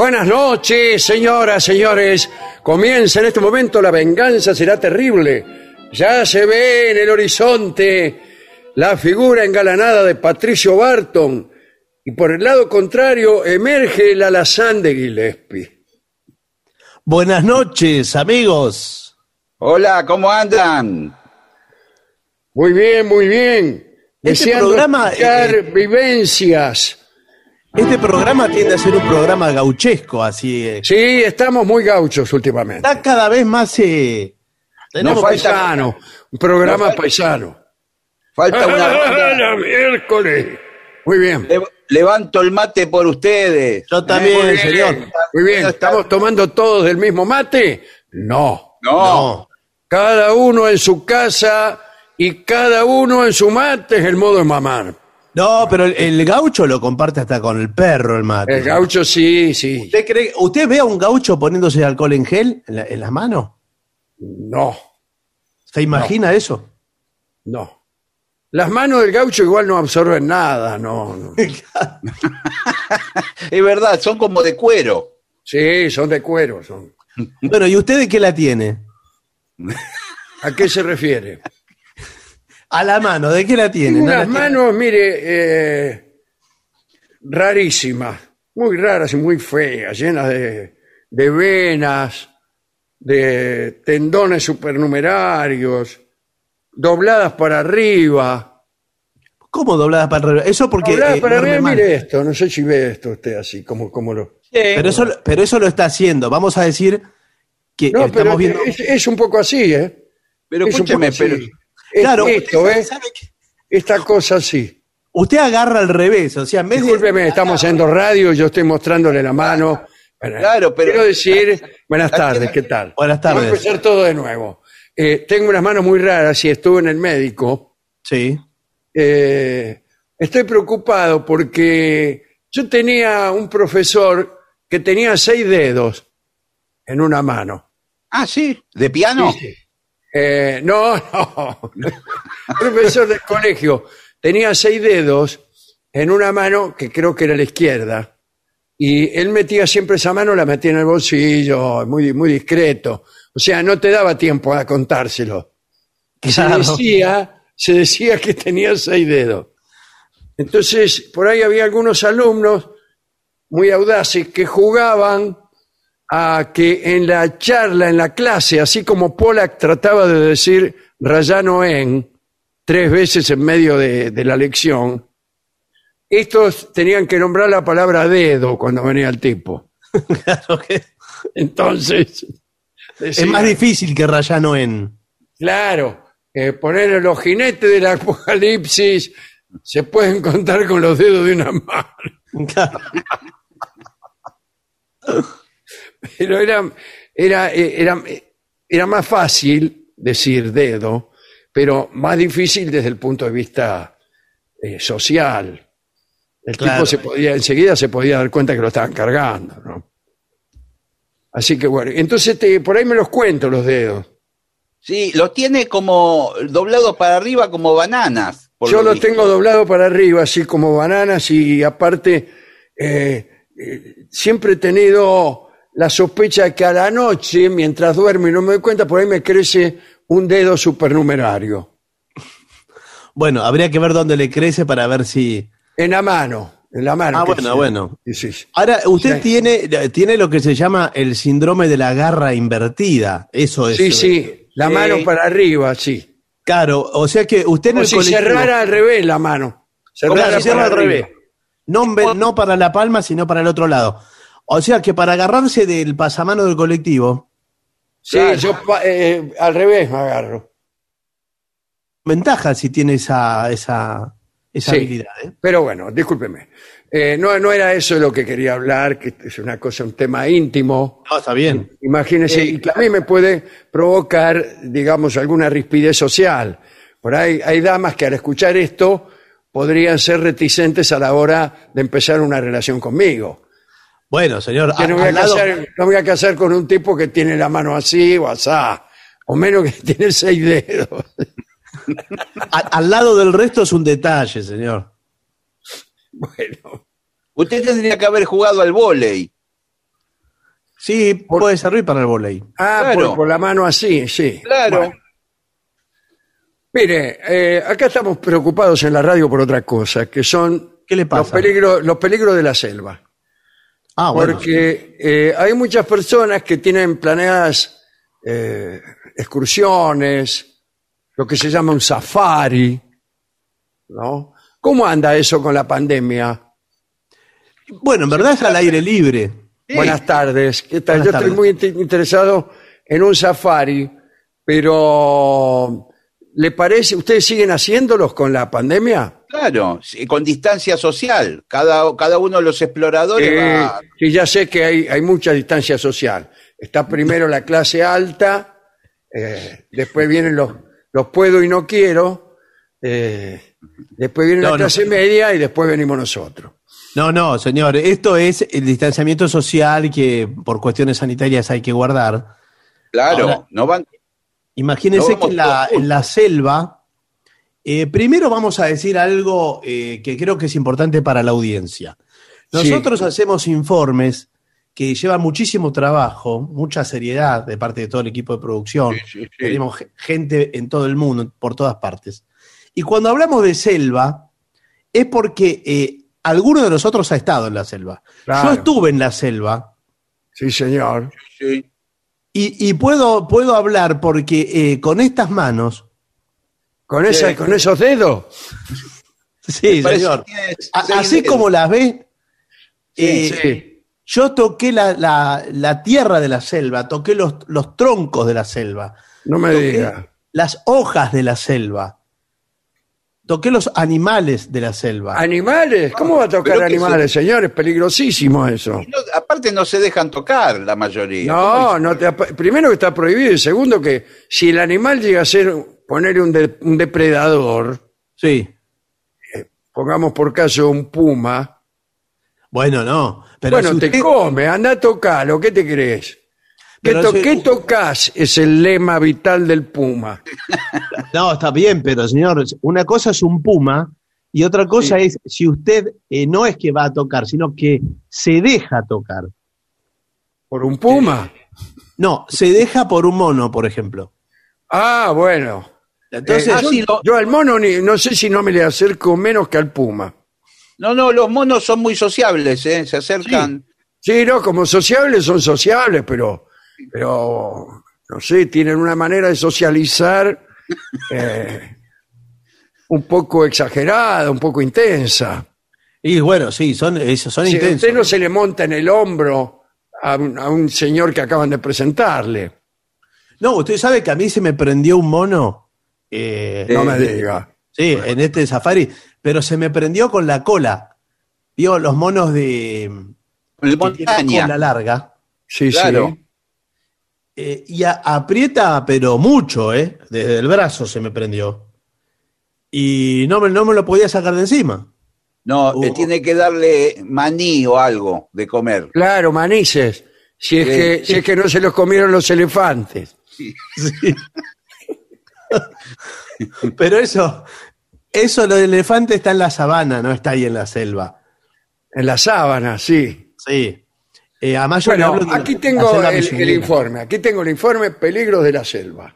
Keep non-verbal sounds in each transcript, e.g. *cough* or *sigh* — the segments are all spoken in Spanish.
Buenas noches, señoras, señores. Comienza en este momento la venganza será terrible. Ya se ve en el horizonte la figura engalanada de Patricio Barton y por el lado contrario emerge el alazán de Gillespie. Buenas noches, amigos. Hola, ¿cómo andan? Muy bien, muy bien. Este Deseando programa, escuchar eh, vivencias. Este programa tiende a ser un programa gauchesco, así. eh. Sí, estamos muy gauchos últimamente. Está cada vez más. eh, tenemos No paisano, un programa No paisano. Falta una *laughs* ¡Ah, banda. la miércoles! Muy bien. Le- levanto el mate por ustedes. Yo también, Muy bien, señor. Muy bien. ¿Estamos tomando todos del mismo mate? No. No, No. Cada uno en su casa y cada uno en su mate es el modo de mamar. No, pero el, el gaucho lo comparte hasta con el perro, el mate. El gaucho sí, sí. ¿Usted, cree, ¿Usted ve a un gaucho poniéndose alcohol en gel en, la- en las manos? No, ¿Se imagina eso? no. Las manos del gaucho igual no absorben nada, no. no. *laughs* es verdad, son como de cuero. Sí, son de cuero. Son. Bueno, ¿y usted de qué la tiene? ¿A qué se refiere? A la mano, ¿de qué la tiene? ¿No la Unas tiene? manos, mire, eh, rarísimas, muy raras y muy feas, llenas de, de venas, de tendones supernumerarios, dobladas para arriba. ¿Cómo dobladas para arriba? Eso porque. dobladas eh, para arriba, mal. mire esto, no sé si ve esto usted así, como, como lo... Pero eso, pero eso lo está haciendo. Vamos a decir que No, pero estamos viendo. es, es un poco así, ¿eh? Pero Es escúcheme, así. pero Es Claro, esto, usted ¿eh? sabe que- Esta cosa así. Usted agarra al revés, o sea, en vez de. Discúlpeme, estamos haciendo radio y yo estoy mostrándole la mano. Bueno, Claro, pero- Quiero decir, buenas tardes, ¿qué tal? Buenas tardes. Vamos a empezar todo de nuevo. Eh, tengo unas manos muy raras y estuve en el médico. Sí. Eh, estoy preocupado porque yo tenía un profesor que tenía seis dedos en una mano. Ah, sí, de piano. Eh, no, *laughs* no. profesor del colegio tenía seis dedos en una mano que creo que era la izquierda. Y él metía siempre esa mano, la metía en el bolsillo, muy, muy discreto. O sea, no te daba tiempo a contárselo. se Claro. decía, se decía que tenía seis dedos. Entonces, por ahí había algunos alumnos muy audaces que jugaban a que en la charla, en la clase, así como Pollack trataba de decir Rayano en tres veces en medio de, de la lección, estos tenían que nombrar la palabra dedo cuando venía el tipo. *laughs* Claro que Entonces, es más difícil que Rayano en. Claro, eh, poner los jinetes del apocalipsis se pueden contar con los dedos de una mano. Claro. *laughs* *laughs* Pero era, era, eh, era, era más fácil decir dedo, pero más difícil desde el punto de vista eh, social. El Claro. tipo se podía, enseguida se podía dar cuenta que lo estaban cargando, ¿no? Así que bueno, entonces te- por ahí me los cuento los dedos. Sí, los tiene como doblados para arriba como bananas. Yo lo los visto. tengo doblado para arriba, así como bananas, y aparte eh, eh, siempre he tenido la sospecha de que a la noche, mientras duermo y no me doy cuenta, por ahí me crece un dedo supernumerario. Bueno, habría que ver dónde le crece para ver si. En la mano, en la mano. Ah, bueno, bueno. Sí, sí, sí. Ahora, usted Sí. tiene, tiene lo que se llama el síndrome de la garra invertida. Eso es. Sí, sí, la Sí. mano para arriba, sí. Claro, o sea que usted el si colectivo- cerrara al revés la mano. Cerrara cierra al revés. No, no para la palma, sino para el otro lado. O sea que para agarrarse del pasamano del colectivo, Sí, yo eh, al revés me agarro. ventaja si tiene esa, esa, esa Sí. habilidad. ¿eh? Pero bueno, discúlpeme. Eh, no, no era eso de lo que quería hablar, que es una cosa, un tema íntimo. No, está bien. Imagínese, y que a mí me puede provocar, digamos, alguna rispidez social. Por ahí hay damas que al escuchar esto podrían ser reticentes a la hora de empezar una relación conmigo. Bueno, señor, Que no, voy a al lado- casar, no me voy a casar con un tipo que tiene la mano así o asá, o menos que *laughs* tiene seis dedos. *laughs* a- al lado del resto es un detalle, señor. Bueno, Usted tendría que haber jugado al vóley. Sí, puede servir para el volei. ah, Claro. por, por la mano así, sí. Claro. Bueno. Mire, eh, acá estamos preocupados en la radio por otra cosa, que son ¿Qué le los pasa? peligros, los peligros de la selva. Ah, bueno. Porque eh, hay muchas personas que tienen planeadas eh, excursiones, lo que se llama un safari, ¿no? ¿Cómo anda eso con la pandemia? Bueno, en verdad es al aire libre. Sí. Buenas tardes. ¿Qué tal? Buenas Yo tardes. estoy muy inte- interesado en un safari, pero ¿le parece? ¿Ustedes siguen haciéndolos con la pandemia? Claro, con distancia social. Cada, cada uno de los exploradores Eh, va. sí, ya sé que hay, hay mucha distancia social. Está primero la clase alta, eh, después vienen los, los puedo y no quiero, eh, después viene No, la no. clase media y después venimos nosotros. No, no, señor, esto es el distanciamiento social que por cuestiones sanitarias hay que guardar. Claro, Ahora- no van. Imagínense No que en la, en la selva, eh, primero vamos a decir algo eh, que creo que es importante para la audiencia. Nosotros hacemos informes que llevan muchísimo trabajo, mucha seriedad de parte de todo el equipo de producción. Sí, sí, sí. Tenemos ge- gente en todo el mundo, por todas partes. Y cuando hablamos de selva, es porque eh, alguno de nosotros ha estado en la selva. Claro. Yo estuve en la selva Sí, señor. Y, y puedo, puedo hablar porque con estas manos, ¿Con, esa, Sí. ¿Con esos dedos? sí, señor, así como las ve, eh, sí. yo toqué la, la- la tierra de la selva, toqué los, los troncos de la selva, No me toqué diga. las hojas de la selva, toqué los animales de la selva. ¿Animales? ¿Cómo va a tocar animales, señor? Es peligrosísimo eso. No, aparte no se dejan tocar la mayoría. No, no te, primero que está prohibido y segundo que si el animal llega a ser poner un, de- un depredador, Sí, pongamos por caso un puma, bueno, no, pero bueno, si te come, anda a tocarlo, ¿qué te crees? ¿Qué, to- qué tocas? Es el lema vital del puma. *laughs* No, está bien, pero señor, una cosa es un puma y otra cosa es si usted eh, no es que va a tocar, sino que se deja tocar. ¿Por un puma? No, se deja por un mono, por ejemplo. Ah, bueno. Entonces, Eh, yo, sí, lo- yo al mono ni- no sé si no me le acerco menos que al puma. No, no, los monos son muy sociables, ¿eh? Se acercan. Sí, no, como sociables son sociables, pero, pero no sé, tienen una manera de socializar *laughs* eh, un poco exagerada, un poco intensa. y bueno, sí, son, esos son Si intensos. usted no se le monta en el hombro a un, a un señor que acaban de presentarle. No, usted sabe que a mí se me prendió un mono. eh, No me de- diga. Sí, en este safari, pero se me prendió con la cola. Vio los monos de montaña. cola larga Sí, Claro. sí. Eh, y a- aprieta, pero mucho, ¿eh? Desde el brazo se me prendió. Y no me, no me lo podía sacar de encima. No, Uh. eh, tiene que darle maní o algo de comer. Claro, manices. Si es, que, si es que no se los comieron los elefantes. Sí. pero eso, eso lo del elefante está en la sabana, no está ahí en la selva. En la sábana, sí. Sí. Eh, además yo le Bueno, hablo de aquí la tengo el, informe. Aquí tengo el informe Peligros de la selva.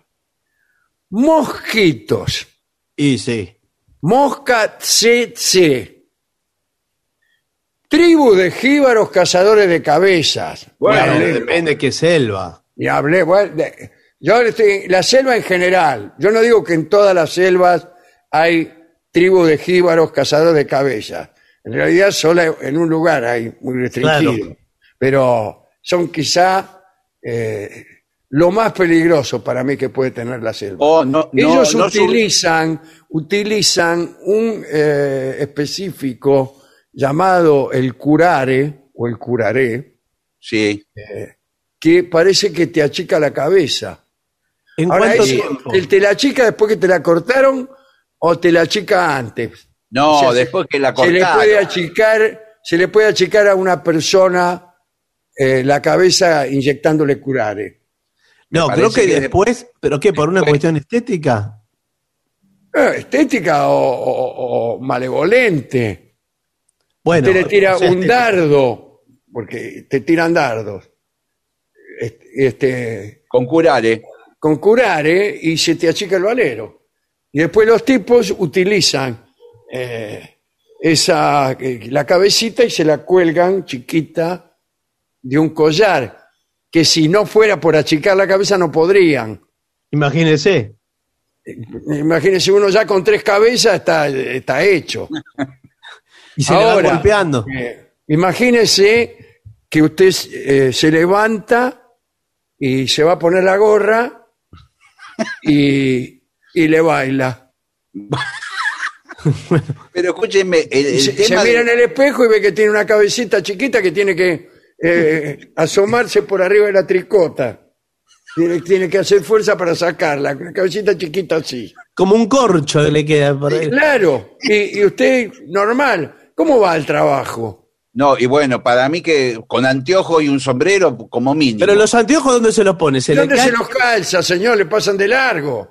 Mosquitos. Y sí. Mosca tsetse. Tribu de jíbaros cazadores de cabezas. Bueno, depende qué selva. y hablé, bueno, de- yo estoy, la selva en general. Yo no digo que en todas las selvas hay tribu de jíbaros cazadores de cabezas. En realidad solo en un lugar hay muy restringido. Claro. Pero son quizá eh, lo más peligroso para mí que puede tener la selva. O no, no, Ellos no utilizan, utilizan un eh, específico llamado el curare o el curaré, Sí. que parece que te achica la cabeza. ¿En Ahora, cuánto tiempo? ¿el ¿te la achica después que te la cortaron o te la achica antes? No, O sea, se- después que la Se le cortaron. puede achicar, se le puede achicar a una persona eh, la cabeza inyectándole curare. No, creo que que después, ¿pero qué? ¿Por una cuestión estética? Eh, estética o, o- o malevolente. Bueno, Usted le tira o sea, un dardo, porque te tiran dardos. Este, este, Con curare. con curare y se te achica el valero. Y después los tipos utilizan eh, esa, la cabecita y se la cuelgan chiquita de un collar, que si no fuera por achicar la cabeza no podrían. Imagínese. Imagínense uno ya con tres cabezas está, está hecho. *laughs* Y se le Ahora, va golpeando. eh, imagínese que usted eh, se levanta y se va a poner la gorra y, y le baila. *laughs* Pero el, el se, se tema mira de- en el espejo y ve que tiene una cabecita chiquita que tiene que eh, asomarse por arriba de la tricota. Tiene, tiene que hacer fuerza para sacarla, una cabecita chiquita así. Como un corcho le queda por ahí. Claro, y, y usted normal, ¿cómo va al trabajo? No, y bueno, para mí que con anteojo y un sombrero como mínimo. Pero los anteojos, ¿dónde se los pone? Se le ¿Dónde cae- se los calza, señor? Le pasan de largo.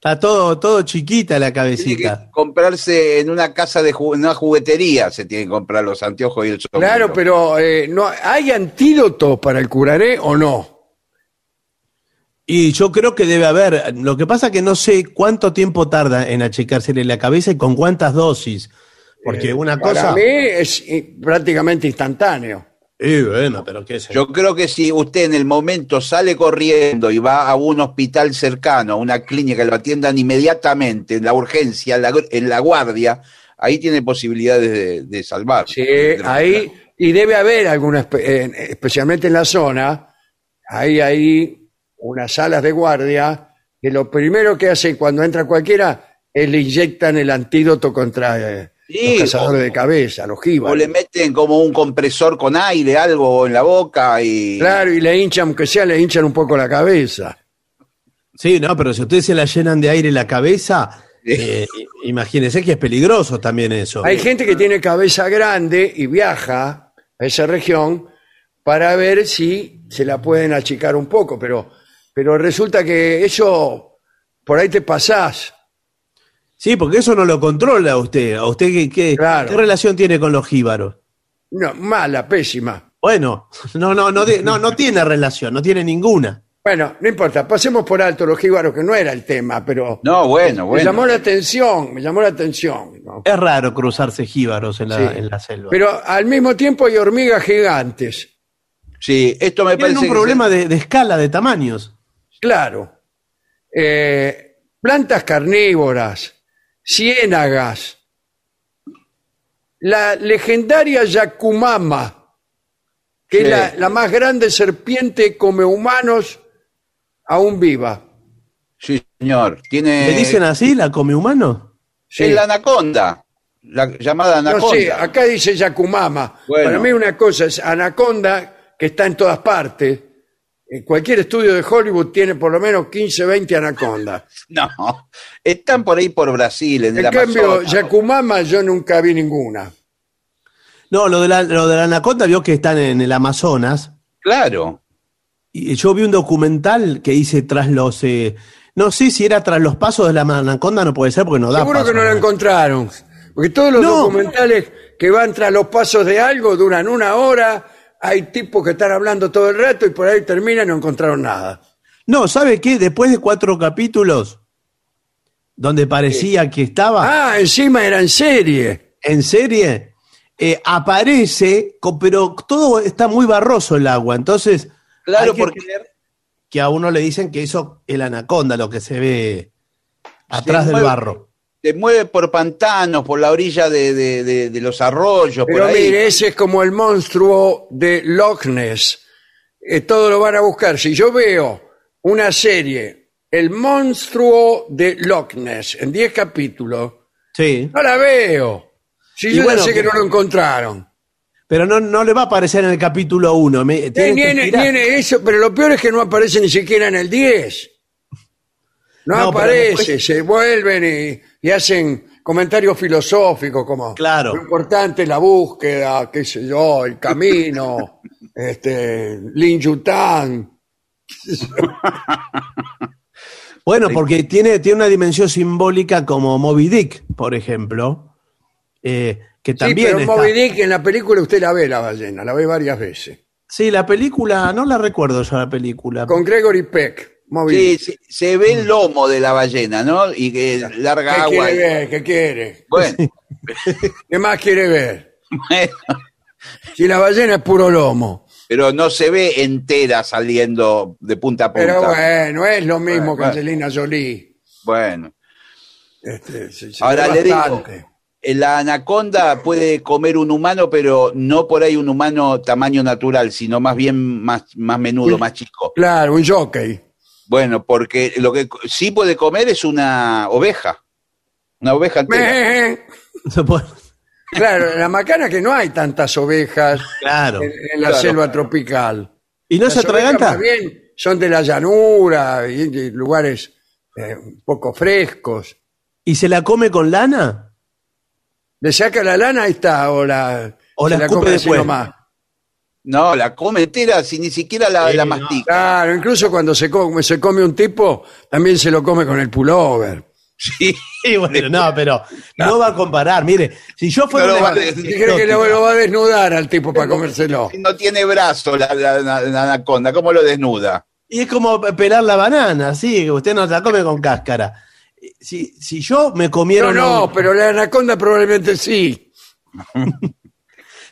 Está todo, todo chiquita la Tiene que cabecita. comprarse en una casa de ju- en una juguetería, se tienen que comprar los anteojos y el sombrero. Claro, pero eh, no, ¿hay antídoto para el curaré o no? Y yo creo que debe haber. Lo que pasa que no sé cuánto tiempo tarda en achicársele la cabeza y con cuántas dosis. Porque una Eh, Para cosa. mí es eh, prácticamente instantáneo. Y bueno, pero qué sé. Yo creo que si usted en el momento sale corriendo y va a un hospital cercano, a una clínica, lo atiendan inmediatamente, en la urgencia, en la, en la guardia, ahí tiene posibilidades de, de salvar. Sí, ahí, y debe haber alguna, eh, especialmente en la zona, hay ahí unas salas de guardia que lo primero que hacen cuando entra cualquiera es le inyectan el antídoto contra eh, Sí, los cazadores o- de cabeza, los O jíbaros. le meten como un compresor con aire, algo en la boca y... Claro, y le hinchan, aunque sea, le hinchan un poco la cabeza. Sí, no, pero si ustedes se la llenan de aire la cabeza, eh, imagínense que es peligroso también eso. Hay gente que tiene cabeza grande y viaja a esa región para ver si se la pueden achicar un poco, pero, pero resulta que eso por ahí te pasás. Sí, porque eso no lo controla usted. ¿A usted qué, qué, Claro. qué relación tiene con los jíbaros? No, mala, pésima. Bueno, *laughs* no, no, no, no, no tiene relación, no tiene ninguna. Bueno, no importa, pasemos por alto los jíbaros, que no era el tema, pero No, bueno, me bueno. llamó la atención, me llamó la atención. ¿no? Es raro cruzarse jíbaros en la, Sí. en la selva. Pero al mismo tiempo hay hormigas gigantes, Sí, esto me Tienen parece un que problema de, de escala, de tamaños. claro. Eh, plantas carnívoras, ciénagas, la legendaria Yakumama, que Sí. es la, la más grande serpiente come humanos aún viva. Sí, señor. Tiene. ¿Le dicen así, la come humano? Sí. Es la anaconda. La llamada No anaconda. sé, acá dice Yakumama. Bueno. Para mí una cosa es anaconda, que está en todas partes. En cualquier estudio de Hollywood tiene por lo menos 15, 20 anacondas. *laughs* No. Están por ahí por Brasil, en, En el cambio, Amazonas. Yakumama yo nunca vi ninguna. No, lo de la, lo de la anaconda vio que están en el Amazonas. Claro. Y yo vi un documental que hice tras los. eh, no sé si era tras los pasos de la anaconda, no puede ser porque no da Seguro paso, que no la encontraron. Porque todos los No. documentales que van tras los pasos de algo duran una hora. Hay tipos que están hablando todo el rato y por ahí terminan y no encontraron nada. No, ¿sabe qué? Después de cuatro capítulos, donde parecía que estaba Ah, encima era en serie. en serie, eh, aparece, pero todo está muy barroso el agua. Entonces, Claro, hay que porque creer que a uno le dicen que eso es la anaconda, lo que se ve atrás del mueve- barro. Se mueve por pantanos, por la orilla de, de- de- de los arroyos, Pero por ahí. mire, ese es como el monstruo de Loch Ness. Eh, todo lo van a buscar. Si yo veo una serie, El monstruo de Loch Ness, en 10 capítulos, Sí. no la veo. Si Y yo ya bueno, sé que no lo encontraron. Pero no, no le va a aparecer en el capítulo 1. Eh, Tiene, tiene eso, pero lo peor es que no aparece ni siquiera en el 10. No, No, pero aparece, después- se vuelven y, y hacen comentarios filosóficos como Claro. lo importante es la búsqueda, qué sé yo, el camino, *laughs* este, Lin Yutang. *laughs* Bueno, porque tiene, tiene una dimensión simbólica como Moby Dick, por ejemplo, eh, que Sí, también pero está- Moby Dick en la película usted la ve la ballena, la ve varias veces. Sí, la película, no la recuerdo yo la película. Con Gregory Peck, Sí, se, ve el lomo de la ballena, ¿no? Y que larga ¿Qué agua. quiere ver? ¿Qué quiere? Bueno, *laughs* ¿Qué más quiere ver? bueno, Si la ballena es puro lomo. pero no se ve entera saliendo de punta a punta. Pero bueno, es lo mismo Bueno, que bueno. Angelina Jolie. Bueno. Este, se- se Ahora le digo, eh, la anaconda puede comer un humano, pero no por ahí un humano tamaño natural, sino más bien más, más menudo, más chico. Claro, un jockey. Bueno, porque lo que sí puede comer es una oveja. Una oveja entera. *laughs* Claro, la macana que no hay tantas ovejas Claro. en, en la Claro. selva tropical. ¿Y no Las se atraganta? bien son de la llanura y de lugares eh, un poco frescos. ¿Y se la come con lana? Le saca la lana, ahí está, o la, O se la come así después. nomás. No, la come entera, si ni siquiera la, Sí, la no. mastica. Claro, incluso cuando se come, se come un tipo, también se lo come con el pullover. Sí. Bueno, no, *laughs* pero no va a comparar. Mire, si yo fuera No lo una va a especie decir. ¿Qué cree que lo, va a desnudar al tipo para comérselo? *laughs* No tiene brazo la, la- la- la anaconda, ¿cómo lo desnuda? Y es como pelar la banana, sí, que usted no la come con cáscara. Si, si yo me comiera No, no, pero la anaconda probablemente sí. *laughs*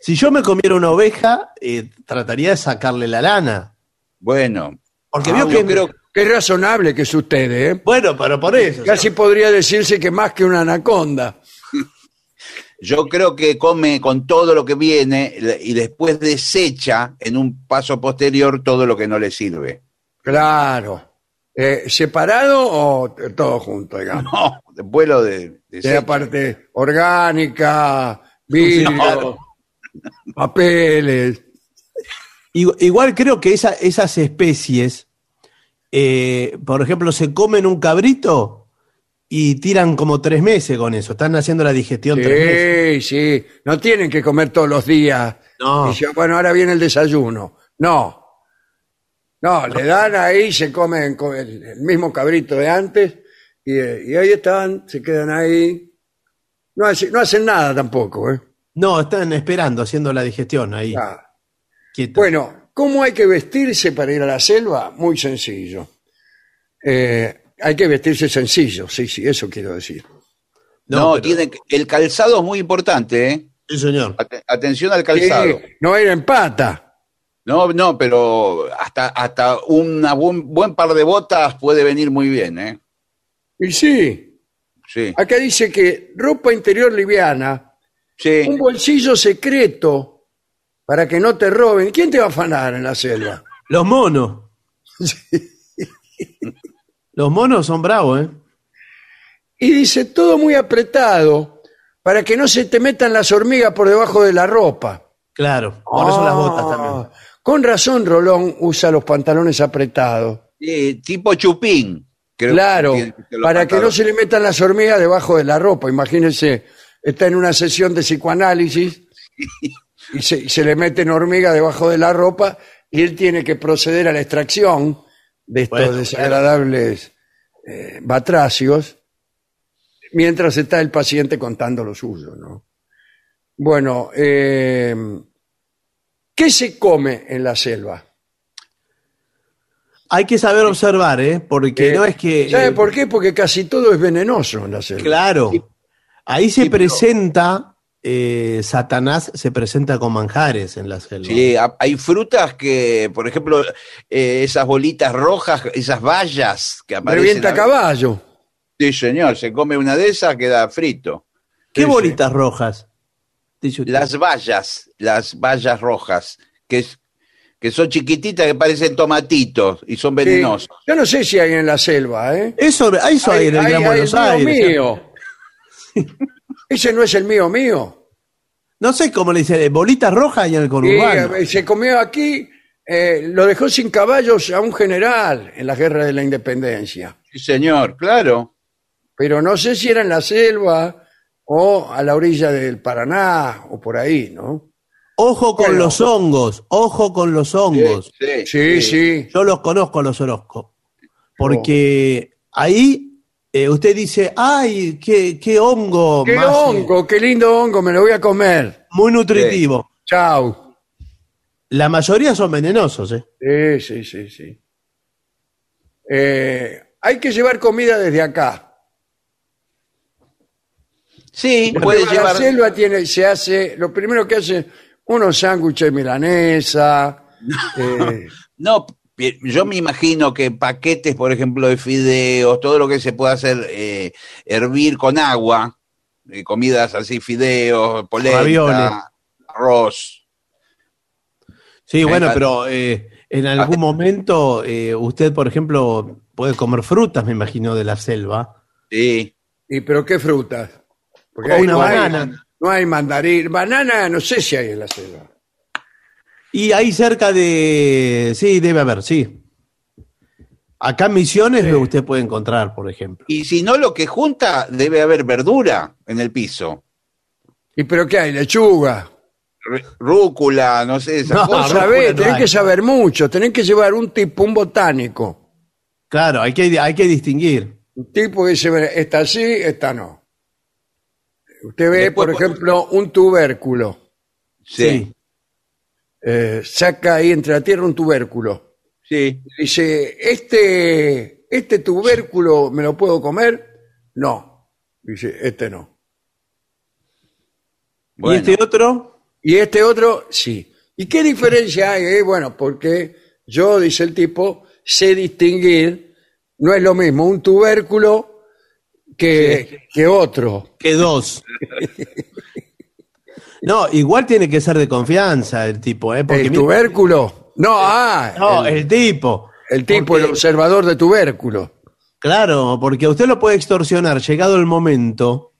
si yo me comiera una oveja, eh, trataría de sacarle la lana. Bueno, Porque Ah, vio yo que creo Qué razonable que es usted, ¿eh? bueno, pero por eso. Casi podría decirse que más que una anaconda. *laughs* Yo creo que come con todo lo que viene y después desecha en un paso posterior todo lo que no le sirve. Claro. Eh, ¿Separado o todo junto, digamos? No, después lo de, De la parte orgánica, vidrio. Papeles. Igu- Igual creo que esa- esas especies, eh, por ejemplo, se comen un cabrito y tiran como tres meses con eso. Están haciendo la digestión tres meses. Sí, sí. No tienen que comer todos los días. No. Dice, bueno, ahora viene el desayuno. No. No, le dan ahí, se comen co- el, el mismo cabrito de antes y, eh, y ahí están, se quedan ahí. No, no hacen nada tampoco, ¿eh? No, están esperando, haciendo la digestión ahí. Ah. quietos. Bueno, ¿Cómo hay que vestirse para ir a la selva? Muy sencillo. Eh, hay que vestirse sencillo, sí, sí, eso quiero decir. No, pero- tiene que- el calzado es muy importante, ¿eh? Sí, señor. Ate- Atención al calzado. Sí, no ir en pata. No, no, pero hasta, hasta un buen, buen par de botas puede venir muy bien, ¿eh? Y sí, Sí, acá dice que ropa interior liviana, sí. un bolsillo secreto para que no te roben. ¿Quién te va a afanar en la selva? *laughs* Los monos. *laughs* Los monos son bravos, ¿eh? Y dice todo muy apretado para que no se te metan las hormigas por debajo de la ropa. Claro, por eso las botas Ah, también. Con razón Rolón usa los pantalones apretados. Sí, tipo chupín. creo claro, que que para que no se le metan las hormigas debajo de la ropa. Imagínense, está en una sesión de psicoanálisis y se, y se le meten hormigas debajo de la ropa y él tiene que proceder a la extracción de estos Bueno, desagradables eh, batracios mientras está el paciente contando lo suyo, ¿no? Bueno, eh, ¿qué se come en la selva? Hay que saber observar, ¿eh? Porque Eh, no es que... ¿Sabe eh, por qué? Porque casi todo es venenoso en la selva. Claro. Ahí se Sí, pero- presenta, eh, Satanás se presenta con manjares en la selva. Sí, ha- hay frutas que, por ejemplo, eh, esas bolitas rojas, esas bayas que aparecen. Revienta a- caballo. Sí, señor, se come una de esas, queda frito. ¿Qué Sí, bolitas rojas? Dice usted. Las bayas, las bayas rojas, que, es, que son chiquititas, que parecen tomatitos y son Sí. venenosos. Yo no sé si hay en la selva, ¿eh? Eso, eso hay, en el Gran Buenos el mío Aires. ¿eh? mío. *laughs* Ese no es el mío mío. No sé cómo le dice, bolitas rojas y en el Y, conurbano. eh, se comió aquí, eh, lo dejó sin caballos a un general en la guerra de la independencia. Sí, señor, claro. Pero no sé si era en la selva o a la orilla del Paraná o por ahí, ¿no? Ojo con Bueno. los hongos, ojo con los hongos. Sí, Sí, sí. Yo los conozco los Orozco. Porque ahí eh, usted dice, ay, qué, qué hongo. ¡Qué más, eh, hongo! ¡Qué lindo hongo! Me lo voy a comer. muy nutritivo. Chau. La mayoría son venenosos, ¿eh? Sí, sí, sí, sí. Eh, hay que llevar comida desde acá. Sí, Porque puede la llevar. selva tiene, se hace, lo primero que hace, unos sándwiches milanesa. *laughs* eh, No, yo me imagino que paquetes, por ejemplo, de fideos, todo lo que se pueda hacer eh, hervir con agua, eh, comidas así, fideos, polenta, Ravioles. arroz. Sí, bueno, pero eh, en algún momento eh, usted, por ejemplo, puede comer frutas, me imagino, de la selva. Sí, ¿Y pero qué frutas? Porque una no hay- banana. no hay mandarín. Banana no sé si hay en la selva. Y ahí cerca de... Sí, debe haber, sí. Acá en Misiones usted puede encontrar, por ejemplo. y si no, lo que junta debe haber verdura en el piso. ¿Y pero qué hay? Lechuga. Rúcula, no sé, esas No, cosas. sabés, no tenés hay. que saber mucho, tenés que llevar un tipo, un botánico. Claro, hay que, hay que distinguir. Un tipo que dice, esta sí, esta no. Usted ve, Después, por por- ejemplo, un tubérculo. Sí, Eh, saca ahí entre la tierra un tubérculo. sí. Dice, ¿este, ¿este tubérculo me lo puedo comer? No. Dice, este no. Bueno, ¿Y este otro? Y este otro, sí. ¿Y qué diferencia hay? Eh, Bueno, porque yo, dice el tipo, sé distinguir, no es lo mismo un tubérculo que, que otro. Que dos. *laughs* No, igual tiene que ser de confianza el tipo, ¿eh? Porque ¿El tubérculo? No, ah, No, el, el tipo. el tipo, porque- el observador de tubérculo. Claro, porque usted lo puede extorsionar, llegado el momento,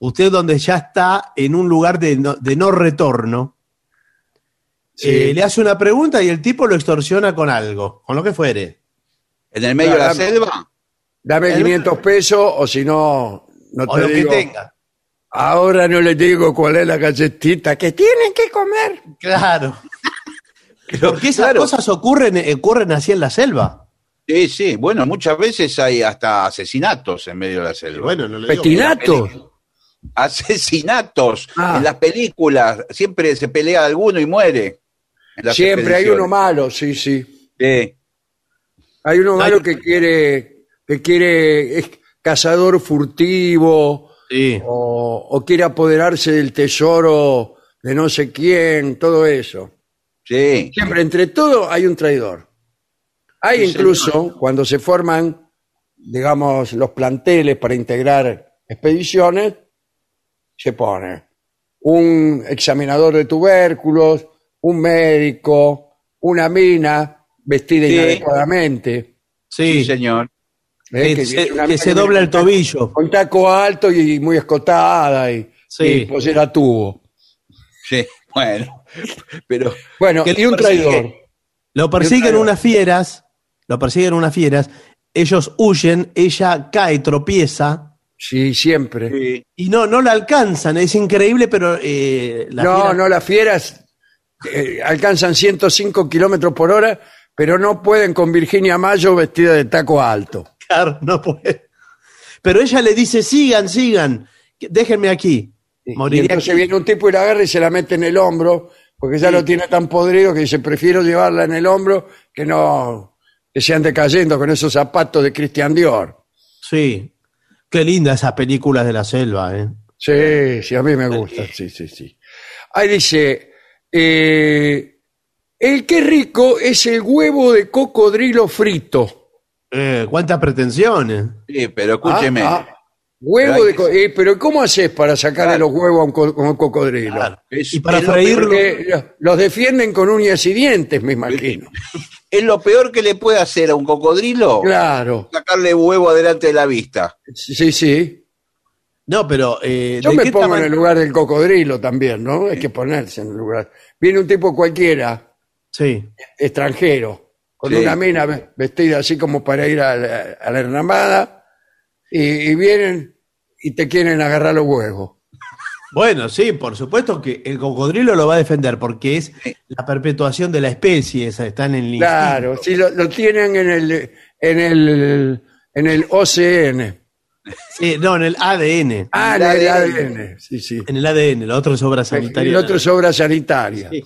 usted donde ya está en un lugar de no, de no retorno, Sí. eh, le hace una pregunta y el tipo lo extorsiona con algo, con lo que fuere. en el medio de la selva. Dame El- 500 pesos o si no, no O te lo digo. que tenga. Ahora no le digo cuál es la galletita que tienen que comer. Claro. Porque esas claro. cosas ocurren, eh, ocurren así en la selva. Sí, sí. Bueno, muchas veces hay hasta asesinatos en medio de la selva. Bueno, no le digo- Petinatos. Asesinatos Ah. en las películas. Siempre se pelea alguno y muere. Siempre hay uno malo, sí, sí. Sí, Hay uno malo Hay- que quiere, que quiere, es cazador furtivo Sí. o, o quiere apoderarse del tesoro de no sé quién, todo eso. sí. Siempre, entre todo, hay un traidor. Hay Sí, incluso, cuando se forman, digamos, los planteles para integrar expediciones, se pone un examinador de tubérculos, un médico, una mina vestida Sí. inadecuadamente. Sí, Sí, señor. ¿Eh? que, se, que dobla el tobillo. Con taco alto y muy escotada y, Sí. y tubo. Sí, bueno. Pero Bueno, y un persigue. traidor. Lo persiguen unas fieras, lo persiguen unas fieras, ellos huyen, ella cae, tropieza Sí, siempre. sí, y no, no la alcanzan, es increíble, pero eh, la no, fiera- no, las fieras eh, alcanzan 105 kilómetros por hora, pero no pueden con Virginia Mayo vestida de taco alto. Claro, no puede. Pero ella le dice, sigan, sigan, déjenme aquí. Y Moriría entonces aquí. viene un tipo y la agarra y se la mete en el hombro, porque ya lo tiene tan podrido que dice, prefiero llevarla en el hombro que no que se ande cayendo con esos zapatos de Christian Dior. Sí, qué linda esas películas de la selva, ¿eh? Sí, sí, a mí me gusta, sí, sí, sí. Ahí dice, eh, el que rico es el huevo de cocodrilo frito. Eh, ¿Cuántas pretensiones? sí, pero escúcheme. Ah, ah, huevo de co- eh, pero ¿cómo haces para sacarle Claro. los huevos a un, co- a un cocodrilo? Claro. Es- y para es lo freírlo, lo- los defienden con uñas y dientes, me imagino. *laughs* Es lo peor que le puede hacer a un cocodrilo Claro, sacarle huevo adelante de la vista. sí, sí. no, pero eh, Yo ¿de me qué pongo tamaño? en el lugar del cocodrilo también, ¿no? Hay que ponerse en el lugar. Viene un tipo cualquiera, Sí, extranjero, con Sí. una mina ve- vestida así como para ir a la, a la hernamada, y, y vienen y te quieren agarrar los huevos. Bueno, sí, por supuesto que el cocodrilo lo va a defender porque es la perpetuación de la especie, esa está en el Claro, instinto. si lo, lo tienen en el, en el, en el OCN. Sí, no, en el ADN. Ah, en El el ADN. ADN, sí, sí. En el ADN, lo otro es obra sanitaria. El otro es obra sanitaria. Sí.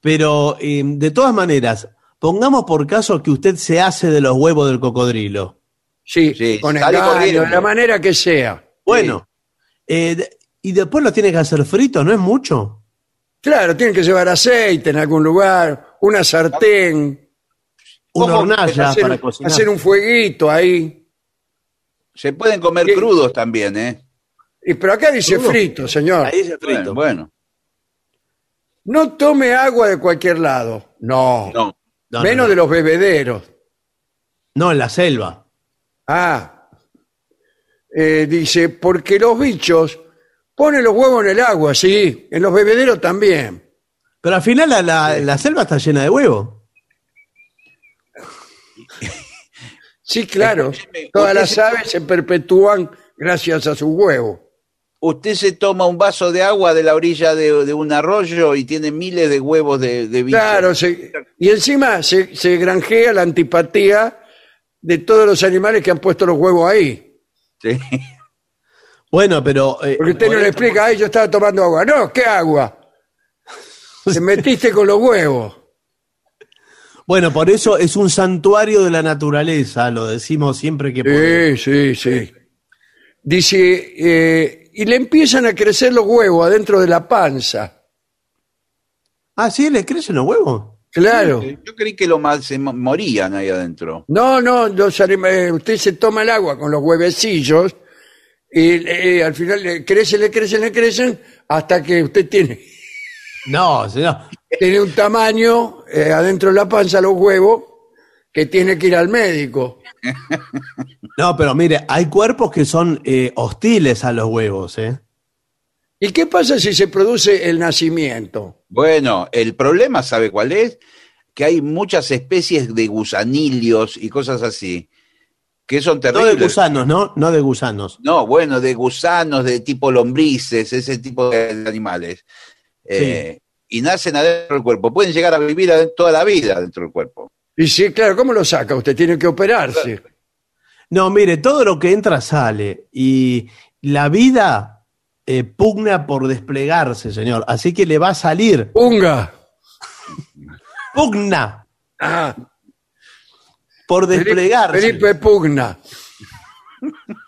Pero eh, de todas maneras, pongamos por caso que usted se hace de los huevos del cocodrilo. Sí, Sí, con engaño, de la manera que sea. Bueno, eh, y después lo tiene que hacer frito, ¿no es mucho? Claro, tienen que llevar aceite en algún lugar, una sartén, Una hornalla hacer, para cocinar. hacer un fueguito ahí. Se pueden comer ¿Qué? crudos también, ¿eh? Y, pero acá dice ¿Crudo? frito, señor. Ahí dice frito. Bueno, bueno, No tome agua de cualquier lado. No. no. No, Menos no, no. de los bebederos. No, en la selva. Ah. Eh, dice, porque los bichos ponen los huevos en el agua, sí. En los bebederos también. Pero al final la, la- la selva está llena de huevos. Sí, claro. Todas las aves se perpetúan gracias a sus huevos. Usted se toma un vaso de agua de la orilla de, de un arroyo y tiene miles de huevos de, de bichos. Claro, se- y encima se, se granjea la antipatía de todos los animales que han puesto los huevos ahí. Sí. *laughs* Bueno, pero. eh, Porque usted no le explica, ay, yo estaba tomando agua. No, ¿qué agua? *laughs* Se metiste con los huevos. Bueno, por eso es un santuario de la naturaleza, lo decimos siempre que podemos. Sí, sí, sí. Dice, eh, y le empiezan a crecer los huevos adentro de la panza. Ah, sí, le crecen los huevos. Claro. Yo creí que lo más se mo- morían ahí adentro. No, no, los anima- eh, usted se toma el agua con los huevecillos y eh, al final le crecen, le crecen, le crecen hasta que usted tiene, No, señor. *laughs* tiene un tamaño eh, adentro de la panza los huevos que tiene que ir al médico. *laughs* No, pero mire, hay cuerpos que son eh, hostiles a los huevos, ¿eh? ¿Y qué pasa si se produce el nacimiento? Bueno, el problema, ¿sabe cuál es? Que hay muchas especies de gusanilios y cosas así, que son No de terribles. gusanos, ¿no? No de gusanos. No, bueno, de gusanos, de tipo lombrices, ese tipo de animales. Eh, Y nacen adentro del cuerpo. Pueden llegar a vivir toda la vida dentro del cuerpo. Y sí, claro, ¿cómo lo saca? Usted tiene que operarse. No, mire, todo lo que entra sale. Y la vida eh, pugna por desplegarse, señor. Así que le va a salir. Punga. Pugna Ah, por desplegarse. Felipe Pugna.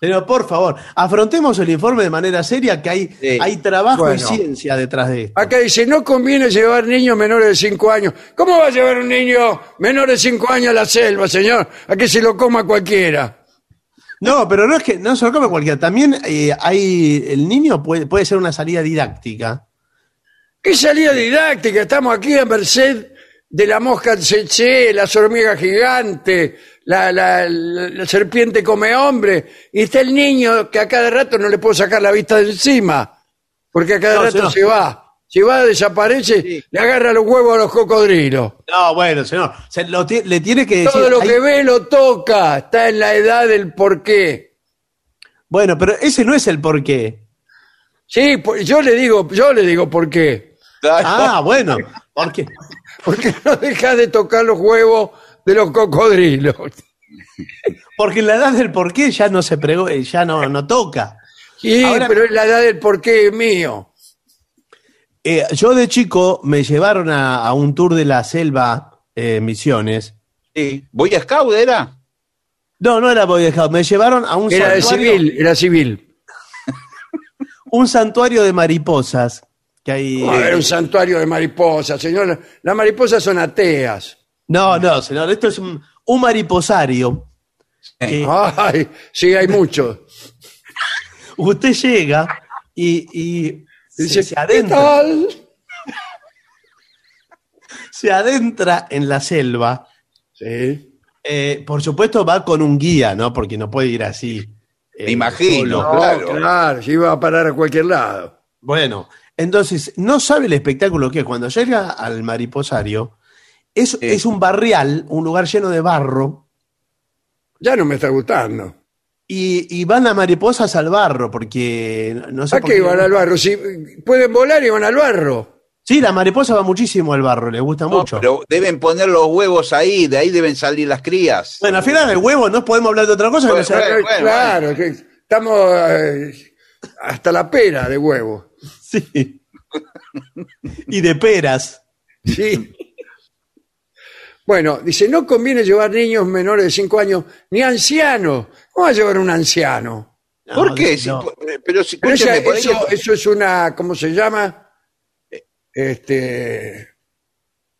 Pero por favor, afrontemos el informe de manera seria que hay, Sí. hay trabajo Bueno. y ciencia detrás de esto. Acá dice, no conviene llevar niños menores de 5 años. ¿Cómo va a llevar un niño menor de 5 años a la selva, señor? A que se lo coma cualquiera. No, pero no es que no se lo come cualquiera. También eh, hay el niño puede, puede ser una salida didáctica. ¿Qué salida didáctica? Estamos aquí a merced de la mosca tsetse, las hormigas gigantes, la, la- la- serpiente come hombre, y está el niño que a cada rato no le puedo sacar la vista de encima, porque a cada No, rato señor. se va. Si va, desaparece, le agarra los huevos a los cocodrilos. No, bueno, señor, se lo le tiene que decir. Todo lo hay- que ve lo toca, está en la edad del porqué. Bueno, pero ese no es el porqué. Sí, yo le digo, yo le digo por qué. Ah, bueno, porque *laughs* Porque no dejas de tocar los huevos de los cocodrilos. porque en la edad del porqué ya no se pregó, eh, ya no, no toca. Sí, Ahora- pero es la edad del porqué mío. Eh, yo de chico me llevaron a, a un tour de la selva eh, Misiones. Sí. ¿Voy a Scout era? No, no era Boy Scout, me llevaron a un Era de santuario, civil, era civil. *laughs* un santuario de mariposas que hay. Ah, era un santuario de mariposas, señor. Las mariposas son ateas. No, no, señor, esto es un, un mariposario. que Ay, sí, hay muchos. usted llega y, y se, Dice, se ¿qué adentra, tal? se adentra en la selva. Sí. Eh, por supuesto va con un guía, ¿no? Porque no puede ir así. eh, Me imagino. No, claro. claro, se iba a parar a cualquier lado. Bueno, entonces, no sabe el espectáculo que es. Cuando llega al mariposario, es, es un barrial, un lugar lleno de barro, Ya no me está gustando. y, y van las mariposas al barro, porque no sé ¿A por qué iban al barro? Si pueden volar, iban al barro. Sí, la mariposa va muchísimo al barro, le gusta No, mucho. pero deben poner los huevos ahí, de ahí deben salir las crías. Bueno, al final del huevo no podemos hablar de otra cosa que no Bueno, sea- bueno. claro, que estamos eh, hasta la pera de huevo. *laughs* Sí. y de peras. Sí. Bueno, dice, no conviene llevar niños menores de 5 años ni ancianos. ¿Cómo va a llevar un anciano? ¿Por qué? no. Si- pero si, Pero escúcheme, esa- por ahí eso, es- eso es una, ¿cómo se llama? Este,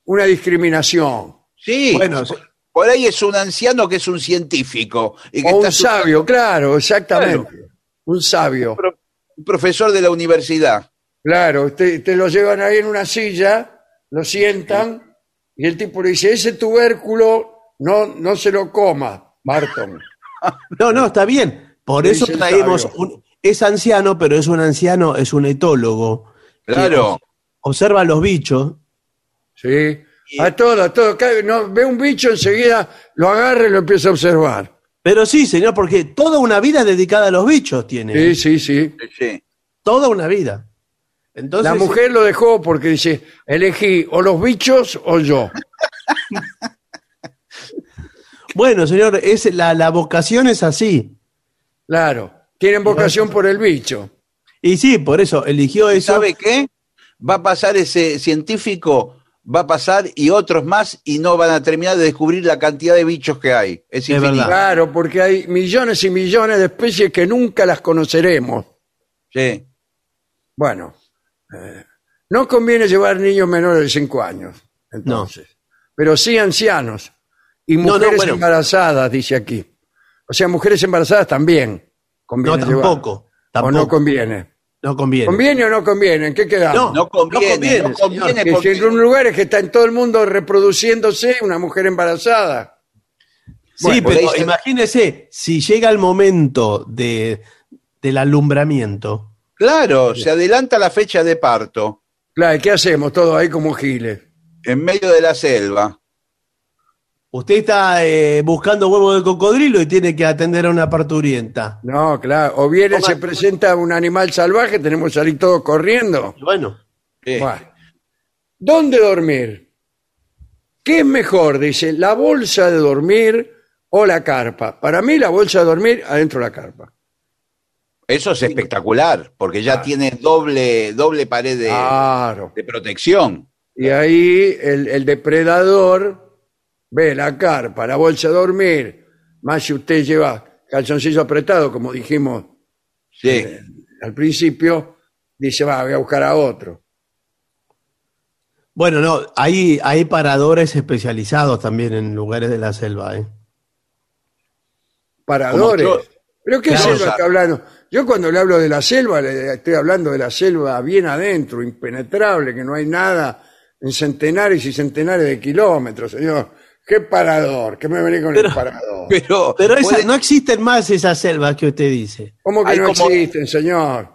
una discriminación. sí, Bueno, sí. por ahí es un anciano que es un científico. Y que O un está su- sabio, claro, exactamente. Un sabio. pro- un profesor de la universidad. Claro, te, te lo llevan ahí en una silla, lo sientan y el tipo le dice, ese tubérculo no, no se lo coma, Barton. *laughs* No, no, está bien. Por eso traemos un, es anciano, pero es un anciano, es un etólogo. Claro. obs- Observa los bichos. Sí. A todo, a todo. Cada- no, ve un bicho enseguida, lo agarra y lo empieza a observar. Pero sí, señor, porque toda una vida dedicada a los bichos tiene. Sí, sí, sí. Sí. Toda una vida. Entonces, La mujer lo dejó porque dice, elegí o los bichos o yo. *laughs* Bueno, señor, es la, la vocación es así. Claro. Tienen vocación por el bicho. Y sí, por eso eligió eso. ¿Sabe qué? Va a pasar ese científico, va a pasar y otros más y no van a terminar de descubrir la cantidad de bichos que hay. Es, Es infinito. verdad. Claro, porque hay millones y millones de especies que nunca las conoceremos. Sí. Bueno, no conviene llevar niños menores de 5 años, entonces. Pero sí ancianos y No, no, mujeres bueno. embarazadas, dice aquí. O sea, mujeres embarazadas también No, conviene llevar. tampoco. O Tampoco. no conviene. No conviene. ¿Conviene o no conviene? ¿En qué quedamos? No conviene, conviene, no conviene porque- si en un lugar es que está en todo el mundo reproduciéndose una mujer embarazada. Sí, Bueno, pero se- imagínese, si llega el momento de, del alumbramiento, Claro, se adelanta la fecha de parto Claro, ¿y ¿qué hacemos? Todos ahí como giles. en medio de la selva. usted está eh, buscando huevo de cocodrilo y tiene que atender a una parturienta. No, claro. O viene, se presenta un animal salvaje, tenemos que salir todos corriendo. Y Bueno, Sí. Bueno. ¿Dónde dormir? ¿Qué es mejor? Dice, la bolsa de dormir o la carpa. Para mí la bolsa de dormir adentro de la carpa. Eso es espectacular, porque ya Claro. tiene doble, doble pared de, Claro. de protección. y ahí el, el depredador ve la carpa, la bolsa de dormir, más si usted lleva calzoncillo apretado, como dijimos Sí. al principio, dice, va, voy a buscar a otro. Bueno, no, hay, hay paradores especializados también en lugares de la selva, ¿eh? Paradores. ¿Pero qué Claro. selva está hablando? Yo cuando le hablo de la selva, le estoy hablando de la selva bien adentro, impenetrable, que no hay nada en centenares y centenares de kilómetros, señor. ¿Qué parador? ¿Qué me venís con el parador? Pero, Pero esa- puede- no existen más esas selvas que usted dice. ¿Cómo que hay no como- existen, señor?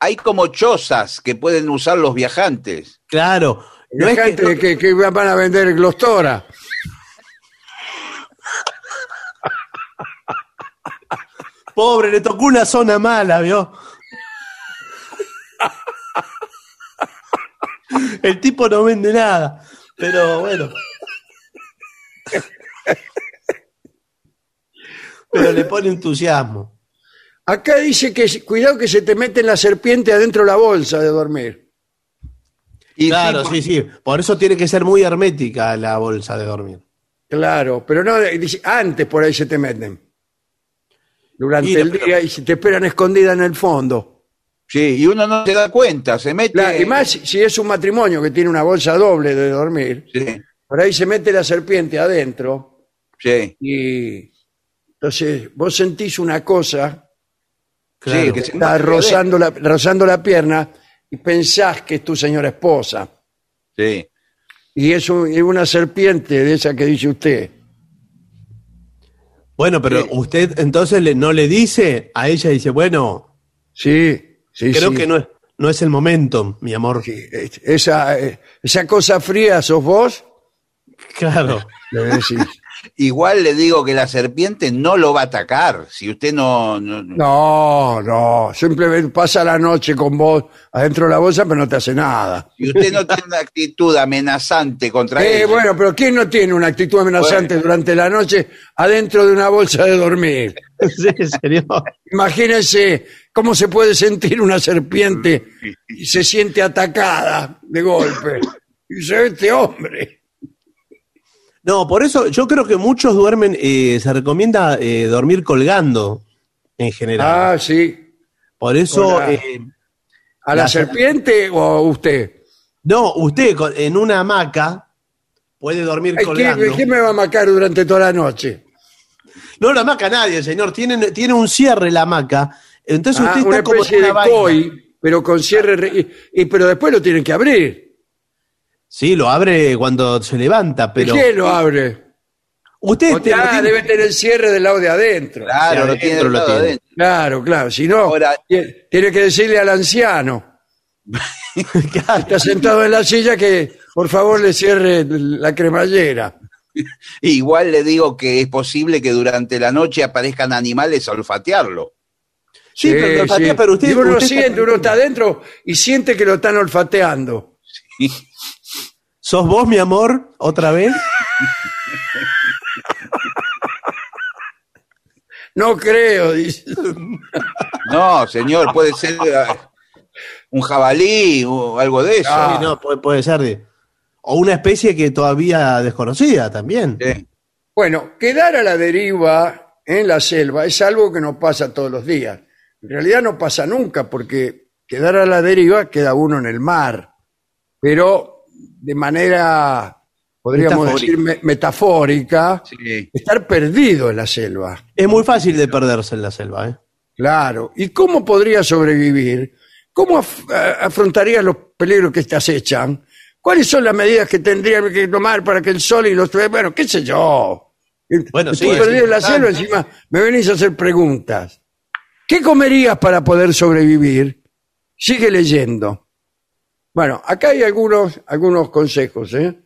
hay como chozas que pueden usar los viajantes. Claro. No es que- no- que, que van a vender Glostora. Pobre, le tocó una zona mala, ¿vio? El tipo no vende nada. Pero bueno. Pero le pone entusiasmo. Acá dice que cuidado que se te mete la serpiente adentro de la bolsa de dormir. Y Claro, sí, sí, sí. Por eso tiene que ser muy hermética la bolsa de dormir. Claro, pero no, dice, antes por ahí se te meten. Durante el día y se te esperan escondida en el fondo. Sí, y uno no se da cuenta, se mete. Claro, y más si- si es un matrimonio que tiene una bolsa doble de dormir, Sí, por ahí se mete la serpiente adentro sí. y entonces vos sentís una cosa Claro. Sí, que se está rozando la, rozando la pierna y pensás que es tu señora esposa. Sí. Y es un- es una serpiente de esa que dice usted. Bueno, pero Sí. usted entonces le- no le dice a ella, dice, bueno, Sí, sí, creo sí. que no es, no es el momento, mi amor. Esa, eh, esa cosa fría sos vos, Claro. le decís. Igual le digo que la serpiente no lo va a atacar. Si usted no. no- no- No, simplemente pasa la noche con vos adentro de la bolsa, pero no te hace nada. Si usted no tiene una actitud amenazante contra *laughs* Eh, ella. bueno, pero ¿quién no tiene una actitud amenazante Bueno. durante la noche adentro de una bolsa de dormir? *laughs* sí, señor. Imagínense cómo se puede sentir una serpiente y se siente atacada de golpe. *laughs* Y dice, este hombre. No, por eso yo creo que muchos duermen, eh, se recomienda eh, dormir colgando en general. Ah, sí. por eso, eh, ¿A la La- serpiente o a usted? no, usted en una hamaca puede dormir Ay, colgando. ¿Quién, quién me va a macar durante toda la noche? No la hamaca nadie, señor. Tiene, tiene un cierre la hamaca. Entonces Ah, usted una está como en una de vaina. koi, pero con cierre. re- y, y- pero después lo tienen que abrir. Sí, lo abre cuando se levanta, pero. ¿Quién lo abre? Usted ah, tiene- debe tener el cierre del lado de adentro. Claro, Sí, lo tiene lo lado tiene. adentro. Claro, claro. Si no, Ahora- tie- tiene que decirle al anciano *laughs* Claro. está sentado en la silla que por favor le cierre la cremallera. *laughs* Igual le digo que es posible que durante la noche aparezcan animales a olfatearlo. Sí, pero, lo olfatea, pero usted. Y uno usted siente, uno está adentro y siente que lo están olfateando. ¿Sos vos, mi amor, otra vez? No creo, dice. No, señor, puede ser eh, un jabalí o algo de eso. Sí, no, puede, puede ser de. O una especie que todavía desconocida también. Sí. Bueno, quedar a la deriva en la selva es algo que no pasa todos los días. En realidad no pasa nunca, porque quedar a la deriva queda uno en el mar. Pero de manera, podríamos Metafórica. decir, me- metafórica, Sí. estar perdido en la selva. Es muy fácil de perderse en la selva, ¿eh? Claro. ¿Y cómo podría sobrevivir? ¿Cómo af- a- afrontarías los peligros que te acechan? ¿Cuáles son las medidas que tendrían que tomar para que el sol y los... Bueno, qué sé yo. Bueno, Estoy sí, es perdido en la importante. selva, encima me venís a hacer preguntas. ¿Qué comerías para poder sobrevivir? Sigue leyendo. Bueno, acá hay algunos, algunos consejos, ¿eh?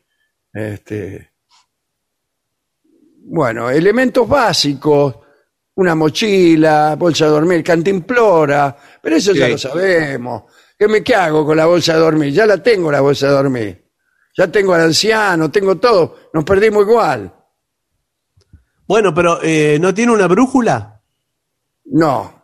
Este, bueno, elementos básicos, una mochila, bolsa de dormir, cantimplora, pero eso ya Sí. lo sabemos. ¿Qué me qué hago con la bolsa de dormir? Ya la tengo la bolsa de dormir. Ya tengo al anciano, tengo todo. Nos perdimos igual. Bueno, pero eh, ¿no tiene una brújula? No.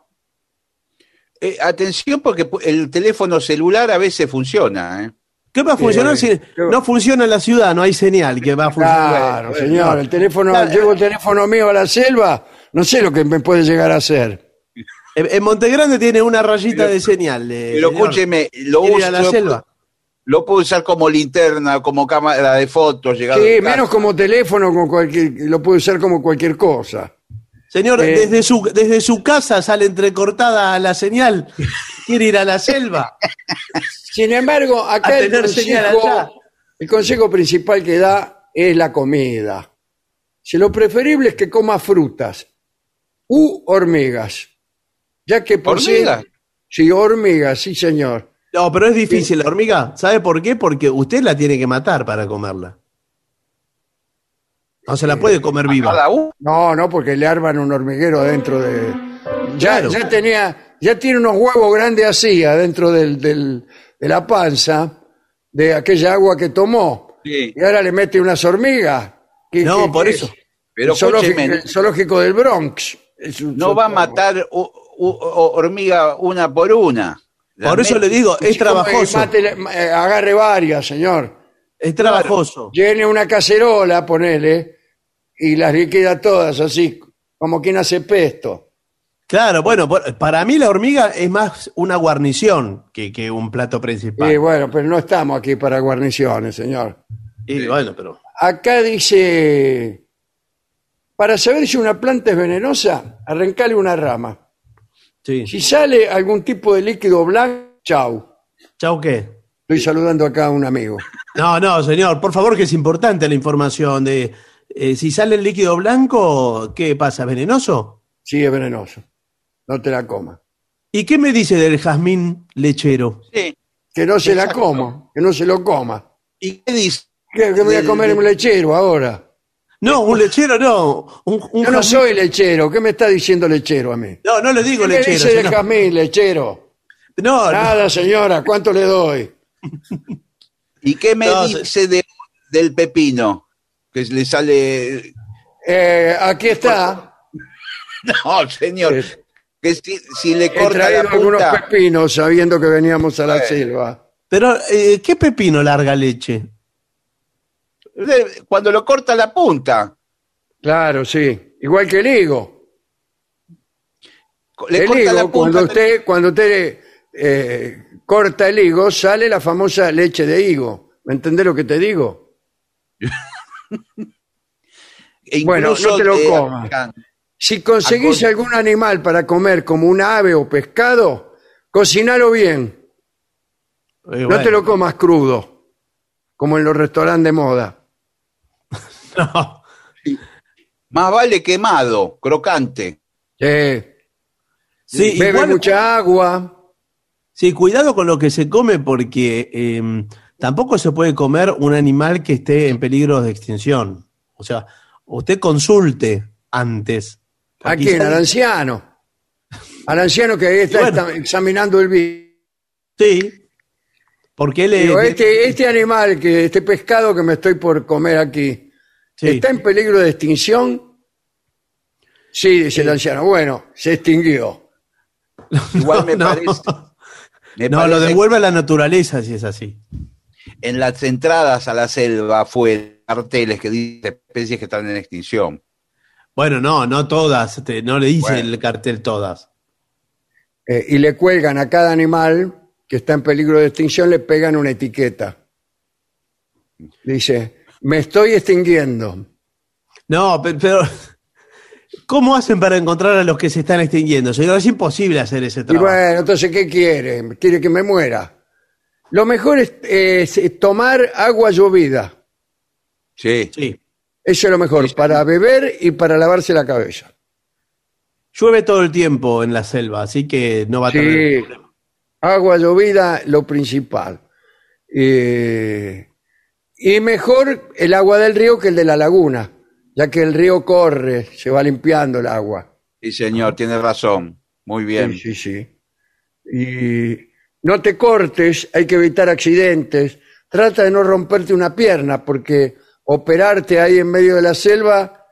Eh, atención porque pu- el teléfono celular a veces funciona. ¿eh? ¿Qué va a funcionar si no funciona en la ciudad? No hay señal que va a funcionar. Claro, señor, el teléfono, llevo el teléfono mío a la selva, no sé lo que me puede llegar a hacer. En, en Montegrande tiene una rayita de señal. eh, Pero señor. escúcheme, lo, ¿Quiere ir a uso- la lo- selva? lo puedo usar como linterna, como cámara de fotos, llegado Sí, menos como teléfono, con cualquier, lo puede usar como cualquier cosa. Señor, Eh. desde, su, desde su casa sale entrecortada la señal. ¿Quiere ir a la selva? *laughs* Sin embargo, acá el consejo, allá. el consejo principal que da es la comida. Si lo preferible es que coma frutas u hormigas, ya que por sí- ¿Hormigas? Sí, hormigas, sí, señor. No, pero es difícil la hormiga. ¿Sabe por qué? Porque usted la tiene que matar para comerla. No se la puede comer viva. Cada uno. No, no, porque le arman un hormiguero dentro de. Ya, Claro. ya tenía, ya tiene unos huevos grandes así adentro del, del- de la panza de aquella agua que tomó. Sí. Y ahora le mete unas hormigas. ¿Qué- No, qué- por qué eso. es? Pero el zoológico, el zoológico del Bronx. Es un no va a matar u- hormiga una por una. La Por eso le digo, es trabajoso. mate- eh, agarre varias, señor. Es trabajoso. Llene una cacerola, ponele, y las liquida todas así, como quien hace pesto. Claro, bueno, por- para mí la hormiga es más una guarnición que, que un plato principal. Y bueno, pero no estamos aquí para guarniciones, señor. Y bueno, pero. Acá dice, para saber si una planta es venenosa, arrancale una rama. Sí. Si sale algún tipo de líquido blanco, chau. ¿Chau qué? Estoy saludando acá a un amigo. No, no, señor, por favor, que es importante la información de eh, si sale el líquido blanco, ¿qué pasa? ¿Venenoso? Sí, es venenoso. No te la comas. ¿Y qué me dice del jazmín lechero? Sí. Que no se la coma, que no se lo coma. ¿Y qué dice? ¿Qué, que voy a Del- comer un lechero ahora? No, un lechero no. Un, un Yo no jazmín- soy lechero. ¿Qué me está diciendo lechero a mí? No, no le digo ¿Qué me lechero. dice de señor. jazmín, lechero? No, no. Nada, señora, ¿cuánto le doy? *laughs* ¿Y qué me No, dice de- del pepino? Que le sale. Eh, aquí está. *laughs* No, señor. Que si, si le He corta traído la algunos punta. pepinos sabiendo que veníamos a la Eh. selva. Pero, eh, ¿qué pepino larga leche? Cuando lo corta la punta. Claro, sí. Igual que el higo. Le el higo, la punta. cuando usted, cuando usted eh, corta el higo, sale la famosa leche de higo. ¿Me entendés lo que te digo? *laughs* e Bueno, no te lo comas. Si conseguís algún animal para comer como un ave o pescado, cocinalo bien. Eh, No bueno, te lo comas crudo, como en los restaurantes de moda. *laughs* no. Más vale quemado, crocante. Sí, bebe igual- mucha agua. Sí, cuidado con lo que se come porque eh, tampoco se puede comer un animal que esté en peligro de extinción. O sea, usted consulte antes. ¿A quién? quizás- Al anciano. Al anciano que ahí está, Bueno. está examinando el video. Sí. Porque él es- Digo, este, este animal, que este pescado que me estoy por comer aquí, Sí. ¿está en peligro de extinción? Sí, dice el anciano. Bueno, se extinguió. Igual *laughs* me No, no. parece. me no, lo devuelve a la naturaleza si es así. En las entradas a la selva fue carteles que dicen especies que están en extinción. Bueno, no, no todas. este, no le dice Bueno. el cartel todas. Eh, y le cuelgan a cada animal que está en peligro de extinción, le pegan una etiqueta. Dice, me estoy extinguiendo. No, pe- pero, ¿cómo hacen para encontrar a los que se están extinguiendo? Señor, es imposible hacer ese Y trabajo. bueno, entonces, ¿qué quiere? ¿Quiere que me muera? Lo mejor es, es tomar agua llovida. Sí. Sí. Eso es lo mejor, para beber y para lavarse la cabeza. Llueve todo el tiempo en la selva, así que no va a tener Sí, problema. agua llovida, lo principal. Eh, y mejor el agua del río que el de la laguna, ya que el río corre, se va limpiando el agua. Sí, señor, tiene razón. Muy bien. Sí, sí, sí. Y no te cortes, hay que evitar accidentes. Trata de no romperte una pierna, porque operarte ahí en medio de la selva,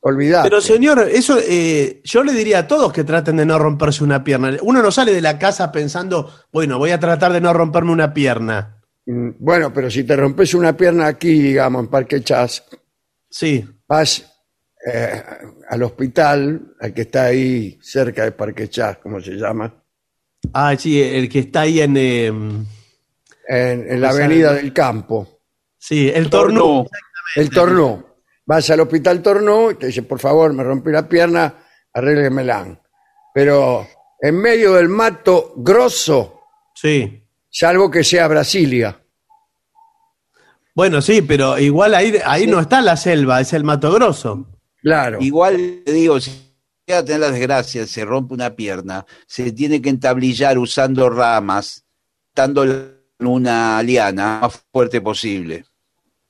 olvidate. Pero señor, eso eh, yo le diría a todos que traten de no romperse una pierna. Uno no sale de la casa pensando, bueno, voy a tratar de no romperme una pierna. Mm, Bueno, pero si te rompes una pierna aquí, digamos, en Parque Chas, Sí. vas eh, al hospital, al que está ahí cerca de Parque Chas, como se llama, Ah, sí, el que está ahí en. eh, en, en la avenida del campo. sí, el torno. El Tornú. Vas al hospital Tornú y te dice, por favor, me rompí la pierna, arréglemela. Pero en medio del mato grosso, Sí. salvo que sea Brasilia. Bueno, sí, pero igual ahí, ahí no está la selva, es el Mato Grosso. Claro. Igual te digo, si a tener la desgracia, se rompe una pierna, se tiene que entablillar usando ramas, dando una liana más fuerte posible.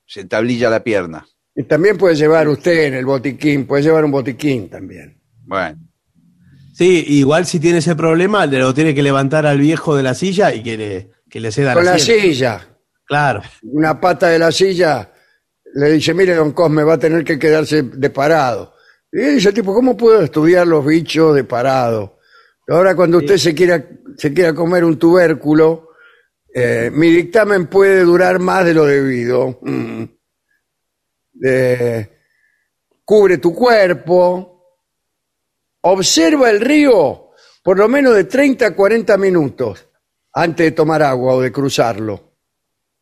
Se entablilla la pierna. Y también puede llevar usted en el botiquín, puede llevar un botiquín también. Bueno, Sí, igual si tiene ese problema, le lo tiene que levantar al viejo de la silla y que le, que le ceda Con la silla. silla, Claro. una pata de la silla, le dice, mire, don Cosme, va a tener que quedarse de parado. Y dice, tipo, ¿cómo puedo estudiar los bichos de parado? Ahora cuando usted se quiera, se quiera comer un tubérculo, eh, mi dictamen puede durar más de lo debido. Mm. Eh, cubre tu cuerpo, observa el río por lo menos de 30 a 40 minutos antes de tomar agua o de cruzarlo.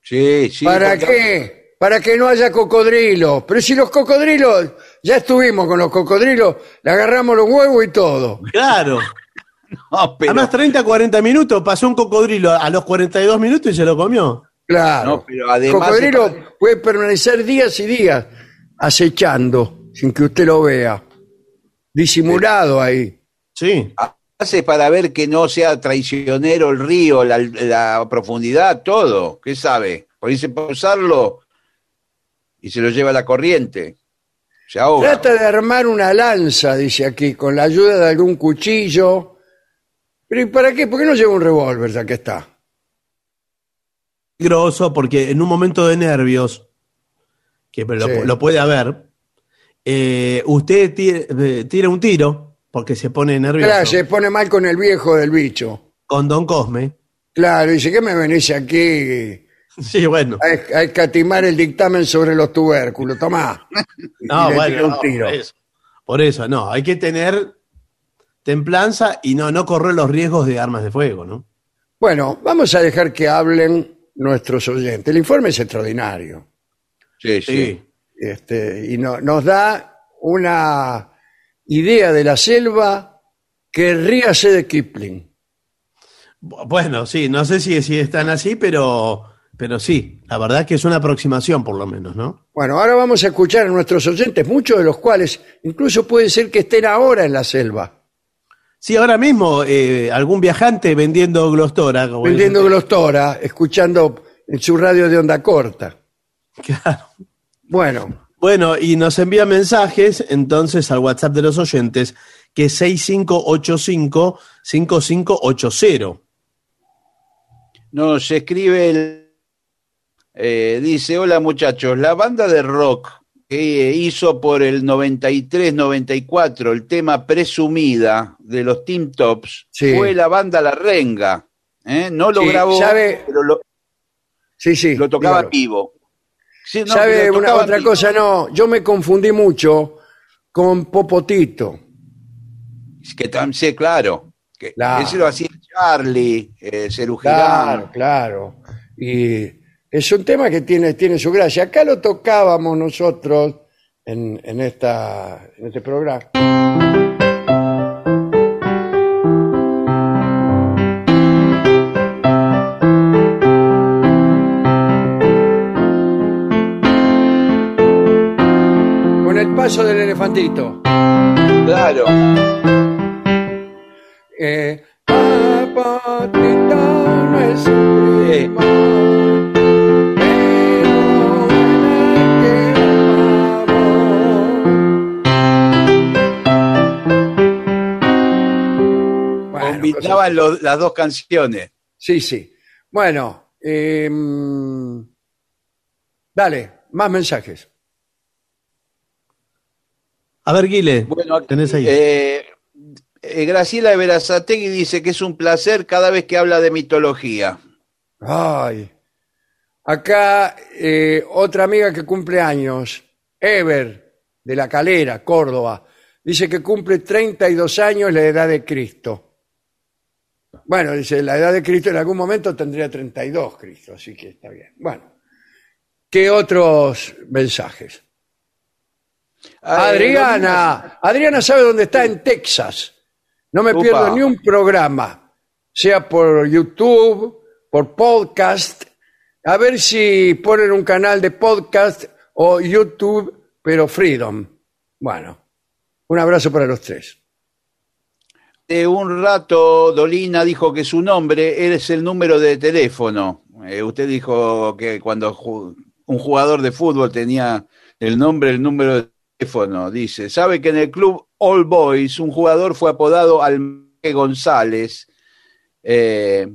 sí, sí. ¿Para porque- qué? Para que no haya cocodrilos. Pero si los cocodrilos, ya estuvimos con los cocodrilos, le agarramos los huevos y todo. Claro. *laughs* No, pero, Además, 30, 40 minutos, pasó un cocodrilo a los 42 minutos y se lo comió. Claro. No, pero además- cocodrilo puede permanecer días y días acechando sin que usted lo vea. Disimulado ahí. Sí. hace para ver que no sea traicionero el río, la, la profundidad, todo. ¿Qué sabe? Por irse para usarlo y se lo lleva la corriente. Se ahoga. Trata de armar una lanza, dice aquí, con la ayuda de algún cuchillo. Pero ¿y para qué? ¿Por qué no lleva un revólver ya que está? Grosso, porque en un momento de nervios, que lo, Sí. lo puede haber, eh, usted tira, tira un tiro, porque se pone nervioso, Claro, se pone mal con el viejo del bicho. con Don Cosme. Claro, dice, ¿qué me venís aquí *laughs* Sí, bueno. a, a escatimar el dictamen sobre los tubérculos? Tomá. *laughs* No, bueno, un no, tiro. por eso. Por eso, no, hay que tener templanza y no, no correr los riesgos de armas de fuego, ¿no? Bueno, vamos a dejar que hablen nuestros oyentes. El informe es extraordinario. Sí, sí. Este, y no- nos da una idea de la selva que ríase de Kipling. Bu- Bueno, sí, no sé si, si están así, pero, pero sí, la verdad es que es una aproximación por lo menos, ¿no? Bueno, ahora vamos a escuchar a nuestros oyentes, muchos de los cuales incluso puede ser que estén ahora en la selva, Sí, ahora mismo eh, algún viajante vendiendo glostora. como vendiendo glostora, escuchando en su radio de onda corta. Claro. Bueno, Bueno, y nos envía mensajes entonces al WhatsApp de los oyentes, que es 6585-5580. Nos escribe el. Eh, dice: Hola muchachos, la banda de rock que hizo por el 93-94 el tema Presumida de los Team Tops Sí. fue la banda La Renga. ¿eh? No lo Sí, grabó, ¿sabe? pero lo, sí, sí. lo tocaba dígalo. vivo. No, ¿Sabe una, otra vivo. cosa? No, yo me confundí mucho con Popotito. Que tam- sí, claro. Que Claro. Ese lo hacía Charlie, eh, Claro, claro. Y es un tema que tiene, tiene su gracia. Acá lo tocábamos nosotros en, en, esta, en este programa. Con el paso del elefantito. Claro. Eh, Las dos canciones. Sí, sí. Bueno, eh, dale, más mensajes. A ver, Guile, Bueno, tenés ahí. eh, eh, Graciela de Verazategui dice que es un placer cada vez que habla de mitología. Ay, Acá eh, otra amiga que cumple años, Ever, de La Calera, Córdoba, dice que cumple 32 años la edad de Cristo. Bueno, dice, la edad de Cristo en algún momento tendría 32 Cristo, así que está bien. Bueno, ¿qué otros mensajes? Adriana, Adriana sabe dónde está en Texas. No me Upa. pierdo ni un programa, sea por YouTube, por podcast. A ver si ponen un canal de podcast o YouTube, pero Freedom. Bueno, un abrazo para los tres. Un rato, Dolina dijo que su nombre es el número de teléfono. Eh, usted dijo que cuando un jugador de fútbol tenía el nombre, el número de teléfono. Dice, sabe que en el club All Boys un jugador fue apodado Almeque González eh,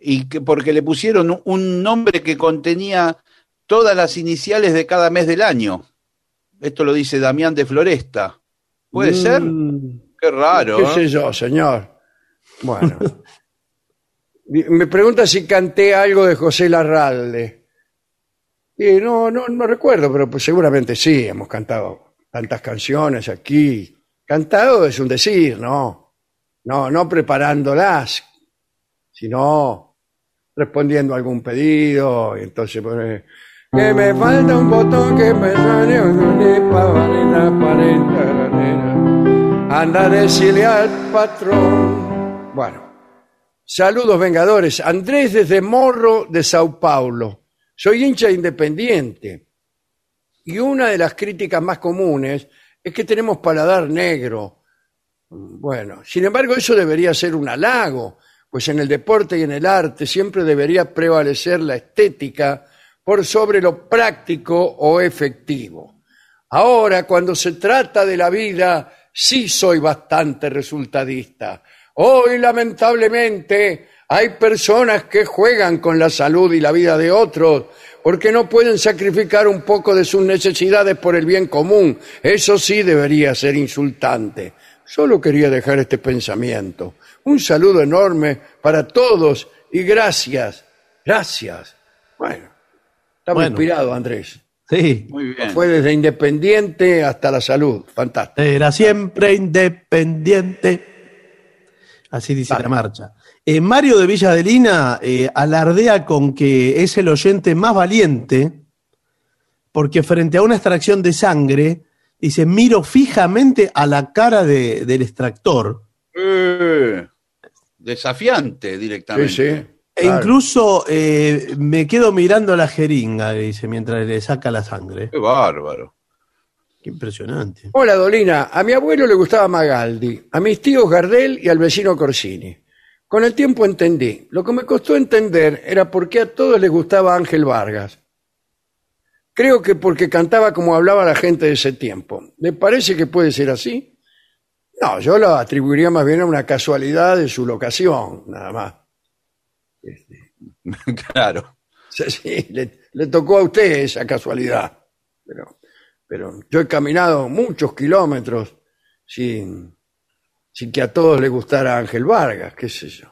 y que porque le pusieron un- nombre que contenía todas las iniciales de cada mes del año. Esto lo dice Damián de Floresta. ¿Puede ser? Qué raro. ¿Qué ¿eh? sé yo, señor? Bueno. *laughs* Me pregunta si canté algo de José Larralde. Y no, no, no recuerdo, pero pues seguramente sí, hemos cantado tantas canciones aquí. Cantado es un decir, ¿no? No, no preparándolas, sino respondiendo a algún pedido, y entonces pone, que me falta un botón que me sale Anda a decirle patrón. Bueno, saludos vengadores. Andrés desde Morro de Sao Paulo. Soy hincha independiente. Y una de las críticas más comunes es que tenemos paladar negro. Bueno, sin embargo, eso debería ser un halago, pues en el deporte y en el arte siempre debería prevalecer la estética por sobre lo práctico o efectivo. Ahora, cuando se trata de la vida, sí soy bastante resultadista. Hoy, lamentablemente, hay personas que juegan con la salud y la vida de otros porque no pueden sacrificar un poco de sus necesidades por el bien común. Eso sí debería ser insultante. Solo quería dejar este pensamiento. Un saludo enorme para todos y gracias. Gracias. Bueno, estamos Bueno. inspirados, Andrés. Sí. Muy bien. Fue desde Independiente hasta la salud. Fantástico. Era siempre independiente. Así dice Vale. la marcha. Eh, Mario de Villa Adelina eh, alardea con que es el oyente más valiente porque frente a una extracción de sangre, dice, miro fijamente a la cara de- del extractor. Eh, desafiante Sí, directamente. sí. E claro. incluso eh, me quedo mirando la jeringa, dice, mientras le saca la sangre. Qué bárbaro. Qué impresionante. Hola, Dolina. A mi abuelo le gustaba Magaldi, a mis tíos Gardel y al vecino Corsini. Con el tiempo entendí. Lo que me costó entender era por qué a todos les gustaba Ángel Vargas. Creo que porque cantaba como hablaba la gente de ese tiempo. ¿Le parece que puede ser así? No, yo lo atribuiría más bien a una casualidad de su locación, nada más. *laughs* claro. Sí, sí, le, le tocó a usted esa casualidad. Pero, pero yo he caminado muchos kilómetros sin, sin que a todos les gustara Ángel Vargas, qué sé yo.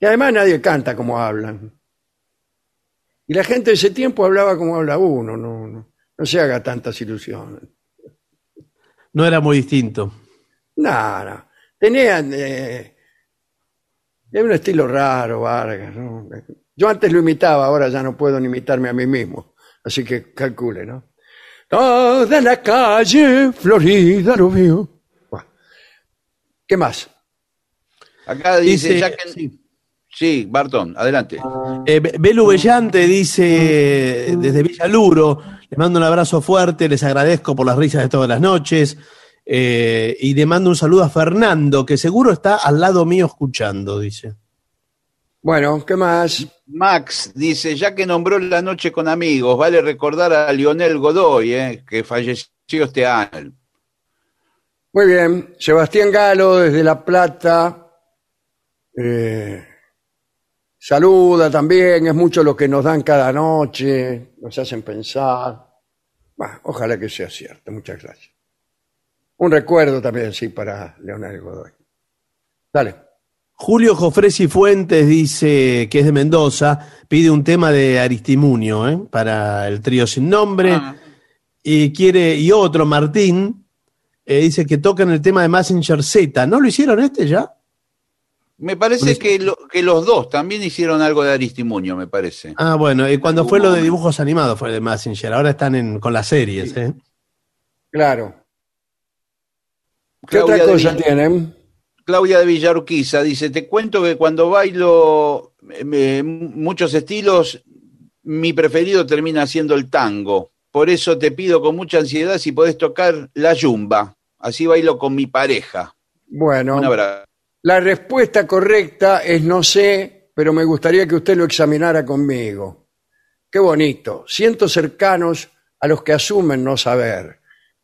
Y además nadie canta como hablan. Y la gente de ese tiempo hablaba como habla uno, no, no, no se haga tantas ilusiones. No era muy distinto. No, no. Tenían eh, es un estilo raro, Vargas. ¿no? Yo antes lo imitaba, ahora ya no puedo ni imitarme a mí mismo. Así que calcule, ¿no? Toda la calle Florida lo veo. Bueno. ¿Qué más? Acá dice, Dice- ya que- sí. sí, Bartón, adelante. Eh, Be- Belu Bellante dice desde Villaluro, les mando un abrazo fuerte, les agradezco por las risas de todas las noches eh, y le mando un saludo a Fernando, que seguro está al lado mío escuchando, dice. Bueno, ¿qué más? Max dice, ya que nombró la noche con amigos, vale recordar a Lionel Godoy, eh, que falleció este año. Muy bien. Sebastián Galo desde La Plata. eh, saluda también. Es mucho lo que nos dan cada noche. Nos hacen pensar. Ojalá que sea cierto. Muchas gracias. Un recuerdo también, sí, para Leonel Godoy. Dale. Julio Jofresi Fuentes dice que es de Mendoza, pide un tema de Aristimunio ¿eh? para el trío sin nombre. Ah. Y quiere, y otro, Martín, eh, dice que tocan el tema de Messenger Z. ¿No lo hicieron este ya? Me parece que, lo- que los dos también hicieron algo de Aristimuño, me parece. Ah, bueno, y cuando fue lo de dibujos animados fue de Messenger, ahora están en, con las series, ¿eh? Claro. ¿Qué Claudia otra de cosa Villa- tienen? Claudia de Villarquiza dice, te cuento que cuando bailo eh, muchos estilos, mi preferido termina siendo el tango. Por eso te pido con mucha ansiedad si podés tocar la yumba. Así bailo con mi pareja. Bueno, la respuesta correcta es no sé, pero me gustaría que usted lo examinara conmigo. Qué bonito. Siento cercanos a los que asumen no saber.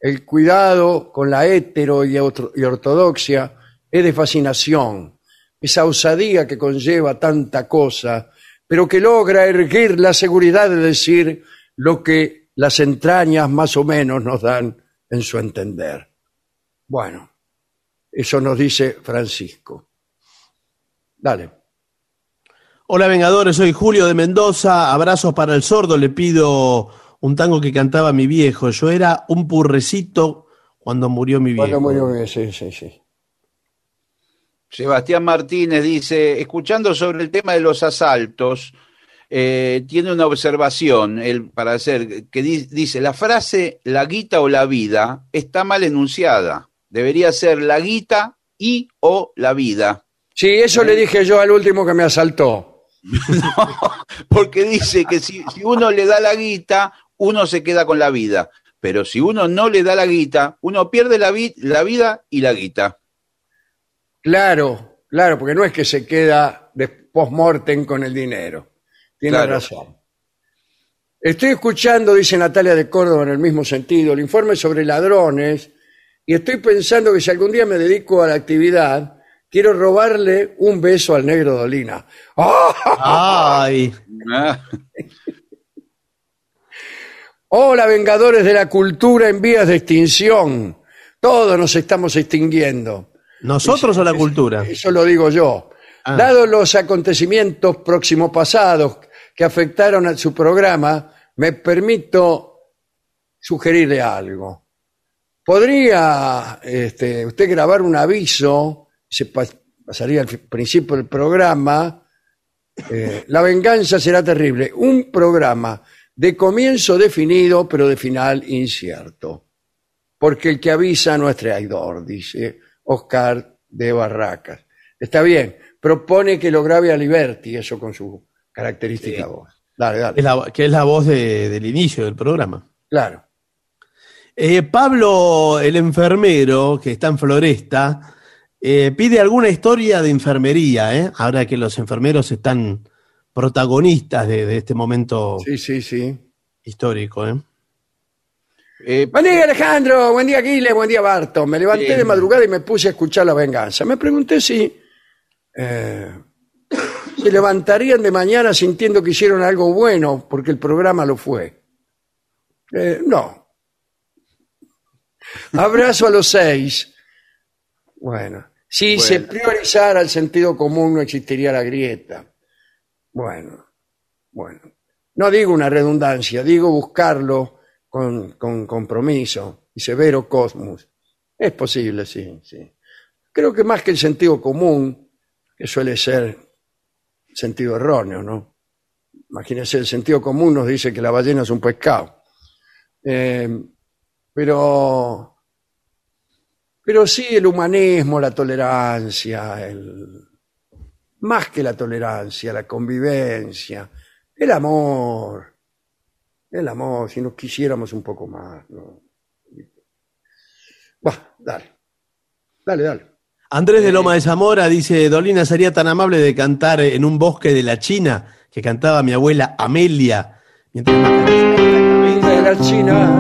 El cuidado con la hétero y, y ortodoxia es de fascinación. Esa osadía que conlleva tanta cosa, pero que logra erguir la seguridad de decir lo que las entrañas más o menos nos dan en su entender. Bueno, eso nos dice Francisco. Dale. Hola Vengadores, soy Julio de Mendoza, abrazos para el sordo, le pido un tango que cantaba mi viejo. Yo era un purrecito cuando murió mi viejo. Bueno, muy bien, sí, sí, sí. Sebastián Martínez dice, escuchando sobre el tema de los asaltos, eh, tiene una observación él, para hacer, que di- dice, la frase la guita o la vida está mal enunciada. Debería ser la guita y o la vida. Sí, eso le dije yo al último que me asaltó. *laughs* Porque dice que si, si uno le da la guita, uno se queda con la vida. Pero si uno no le da la guita, uno pierde la, vi- la vida y la guita. Claro, claro, porque no es que se queda de post-mortem con el dinero. Tiene Claro. razón. Estoy escuchando, dice Natalia de Córdoba, en el mismo sentido, el informe sobre ladrones y estoy pensando que si algún día me dedico a la actividad, quiero robarle un beso al negro Dolina. ¡Ah! Ay, Ah, *laughs* Hola, vengadores de la cultura en vías de extinción. Todos nos estamos extinguiendo. ¿nosotros o la cultura? Eso lo digo yo. Ah. Dados los acontecimientos próximos pasados que afectaron a su programa, me permito sugerirle algo. ¿Podría este, usted grabar un aviso? Se pa- pasaría al principio del programa. eh, la venganza será terrible. Un programa de comienzo definido, pero de final incierto. Porque el que avisa no es traidor, dice Oscar de Barracas. Está bien, propone que lo grabe a Liberty, eso con su característica voz. Dale, dale. Es la- que es la voz de- del inicio del programa. Claro. Eh, Pablo, el enfermero, que está en Floresta, eh, pide alguna historia de enfermería, ¿eh? ahora que los enfermeros están protagonistas de, de este momento Sí, sí, sí. histórico. ¿eh? eh, Buen día, Alejandro. Buen día, Aquiles. Buen día, Barto. Me levanté Bien. de madrugada y me puse a escuchar La Venganza. Me pregunté si eh, se levantarían de mañana sintiendo que hicieron algo bueno porque el programa lo fue. Eh, no. Abrazo a los seis. Bueno, si se priorizara el sentido común no existiría la grieta. Bueno, bueno. No digo una redundancia, digo buscarlo con, con compromiso y severo cosmos. Es posible, sí, sí. Creo que más que el sentido común, que suele ser sentido erróneo, ¿no? Imagínense, el sentido común nos dice que la ballena es un pescado. Eh, pero, pero sí el humanismo, la tolerancia, el, más que la tolerancia, la convivencia, el amor, el amor, si nos quisiéramos un poco más. ¿no? Bah, dale, dale, dale. Andrés Eh. de Loma de Zamora dice, Dolina sería tan amable de cantar en un bosque de la China que cantaba mi abuela Amelia. Mientras de la China,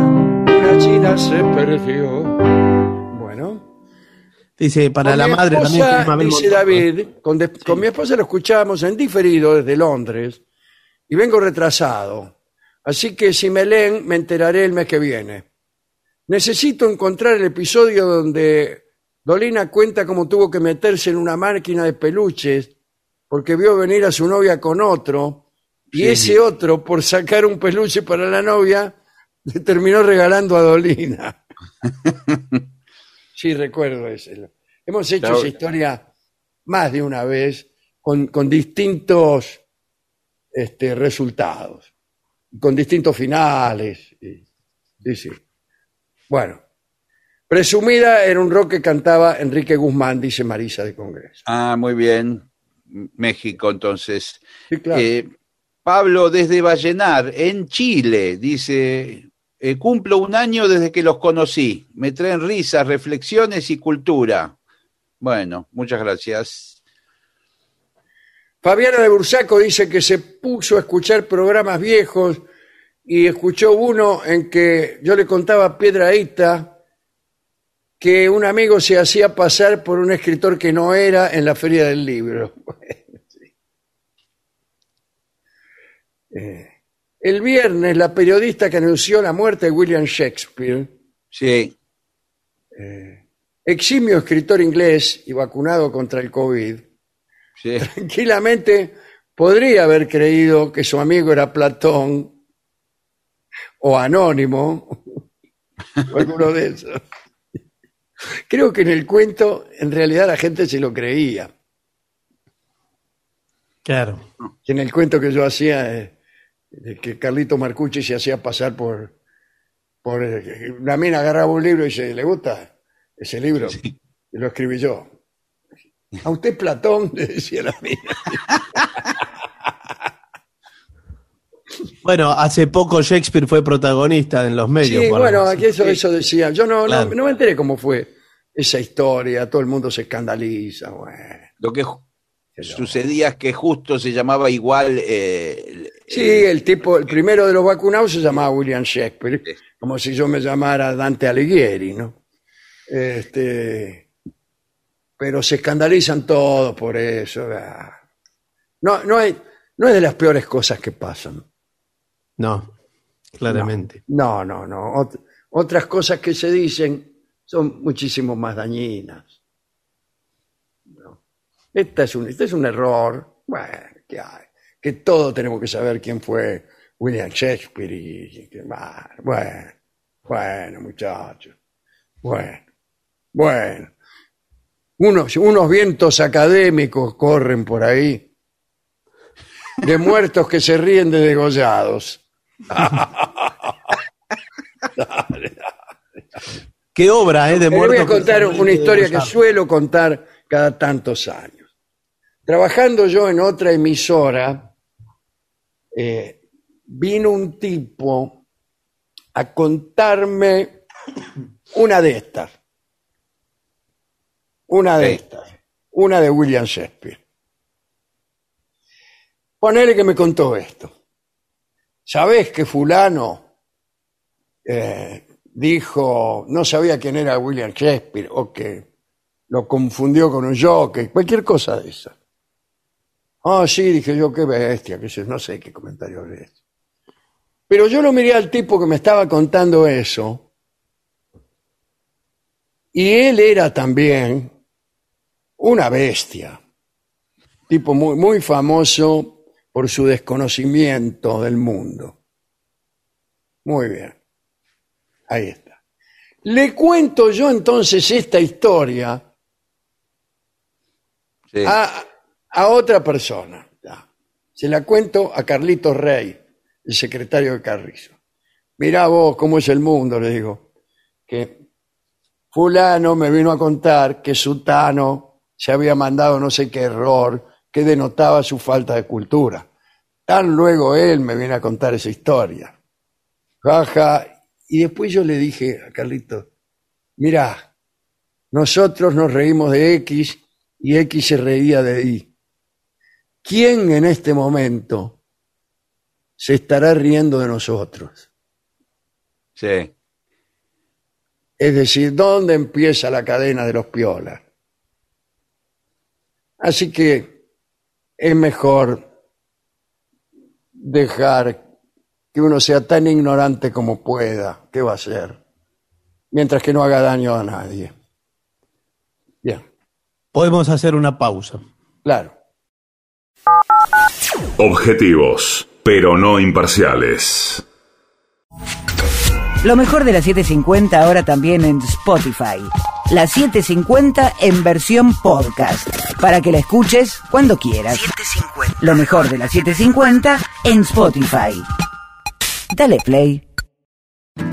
una China se perdió. Dice, para Con la madre también. esposa, dice. David, con, de- con mi esposa lo escuchábamos en diferido desde Londres y vengo retrasado. Así que si me leen, me enteraré el mes que viene. Necesito encontrar el episodio donde Dolina cuenta cómo tuvo que meterse en una máquina de peluches porque vio venir a su novia con otro y Sí. ese otro, por sacar un peluche para la novia, le terminó regalando a Dolina. *laughs* sí, recuerdo ese. Hemos hecho Claro. esa historia más de una vez con, con distintos este, resultados, con distintos finales. y- sí, sí. Bueno, presumida era un rock que cantaba Enrique Guzmán, dice Marisa de Congreso. Ah, muy bien. México, entonces. Sí, claro. Eh, Pablo desde Vallenar, en Chile, dice, eh, cumplo un año desde que los conocí. Me traen risas, reflexiones y cultura. Bueno, muchas gracias. Fabiana de Bursaco dice que se puso a escuchar programas viejos y escuchó uno en que yo le contaba a Piedraíta que un amigo se hacía pasar por un escritor que no era en la feria del libro. *laughs* Eh, el viernes, la periodista que anunció la muerte de William Shakespeare, Sí, eximio escritor inglés y vacunado contra el COVID, sí. tranquilamente podría haber creído que su amigo era Platón o Anónimo o alguno de esos. Creo que en el cuento en realidad la gente se lo creía. Claro. Que en el cuento que yo hacía, eh, de que Carlito Marcucci se hacía pasar por, por eh, una mina agarraba un libro y dice, ¿le gusta ese libro? Y lo escribí yo. A usted Platón, *laughs* le decía la mina. Bueno, hace poco Shakespeare fue protagonista en los medios. Sí, bueno, aquí eso, eso decía. Yo no, no- Claro. no, me enteré cómo fue esa historia. Todo el mundo se escandaliza. Bueno. Lo que sucedía es que justo se llamaba igual. eh, Sí, el tipo, el primero de los vacunados se llamaba William Shakespeare, como si yo me llamara Dante Alighieri, ¿no? Este, pero se escandalizan todos por eso. No, no, hay, no es de las peores cosas que pasan. No, claramente. No, no, no. Ot- otras cosas que se dicen son muchísimo más dañinas. No. Esta es un, este es un error. Bueno, ¿qué hay? Que todos tenemos que saber quién fue William Shakespeare y, y bueno, bueno, muchachos. Bueno, bueno. Unos, unos vientos académicos corren por ahí de muertos que se ríen de degollados. *laughs* Qué obra, ¿eh? De Le voy a contar una historia que suelo contar cada tantos años. Trabajando yo en otra emisora, eh, vino un tipo a contarme una de estas. Una de Sí. estas. Una de William Shakespeare. Ponele que me contó esto. ¿Sabés que fulano eh, dijo, no sabía quién era William Shakespeare o que lo confundió con un jockey, cualquier cosa de esa. Ah, sí, dije yo, qué bestia, que no sé qué comentario es. Pero yo lo miré al tipo que me estaba contando eso y él era también una bestia, tipo muy, muy famoso por su desconocimiento del mundo. Muy bien. Ahí está. Le cuento yo entonces esta historia sí. a, a otra persona. Se la cuento a Carlitos Rey, el secretario de Carrizo. Mirá vos cómo es el mundo, le digo. Que fulano me vino a contar que Sutano se había mandado no sé qué error que denotaba su falta de cultura. Tan luego él me viene a contar esa historia. Jaja. Y después yo le dije a Carlitos, mirá, nosotros nos reímos de X y X se reía de Y. ¿Quién en este momento se estará riendo de nosotros? sí. Es decir, ¿dónde empieza la cadena de los piolas? Así que es mejor dejar que uno sea tan ignorante como pueda. ¿Qué va a hacer? Mientras que no haga daño a nadie. Bien, Podemos hacer una pausa. claro. Objetivos, pero no imparciales. Lo mejor de la 750 ahora también en Spotify. La 750 en versión podcast. Para que la escuches cuando quieras. Lo mejor de la 750 en Spotify. Dale play.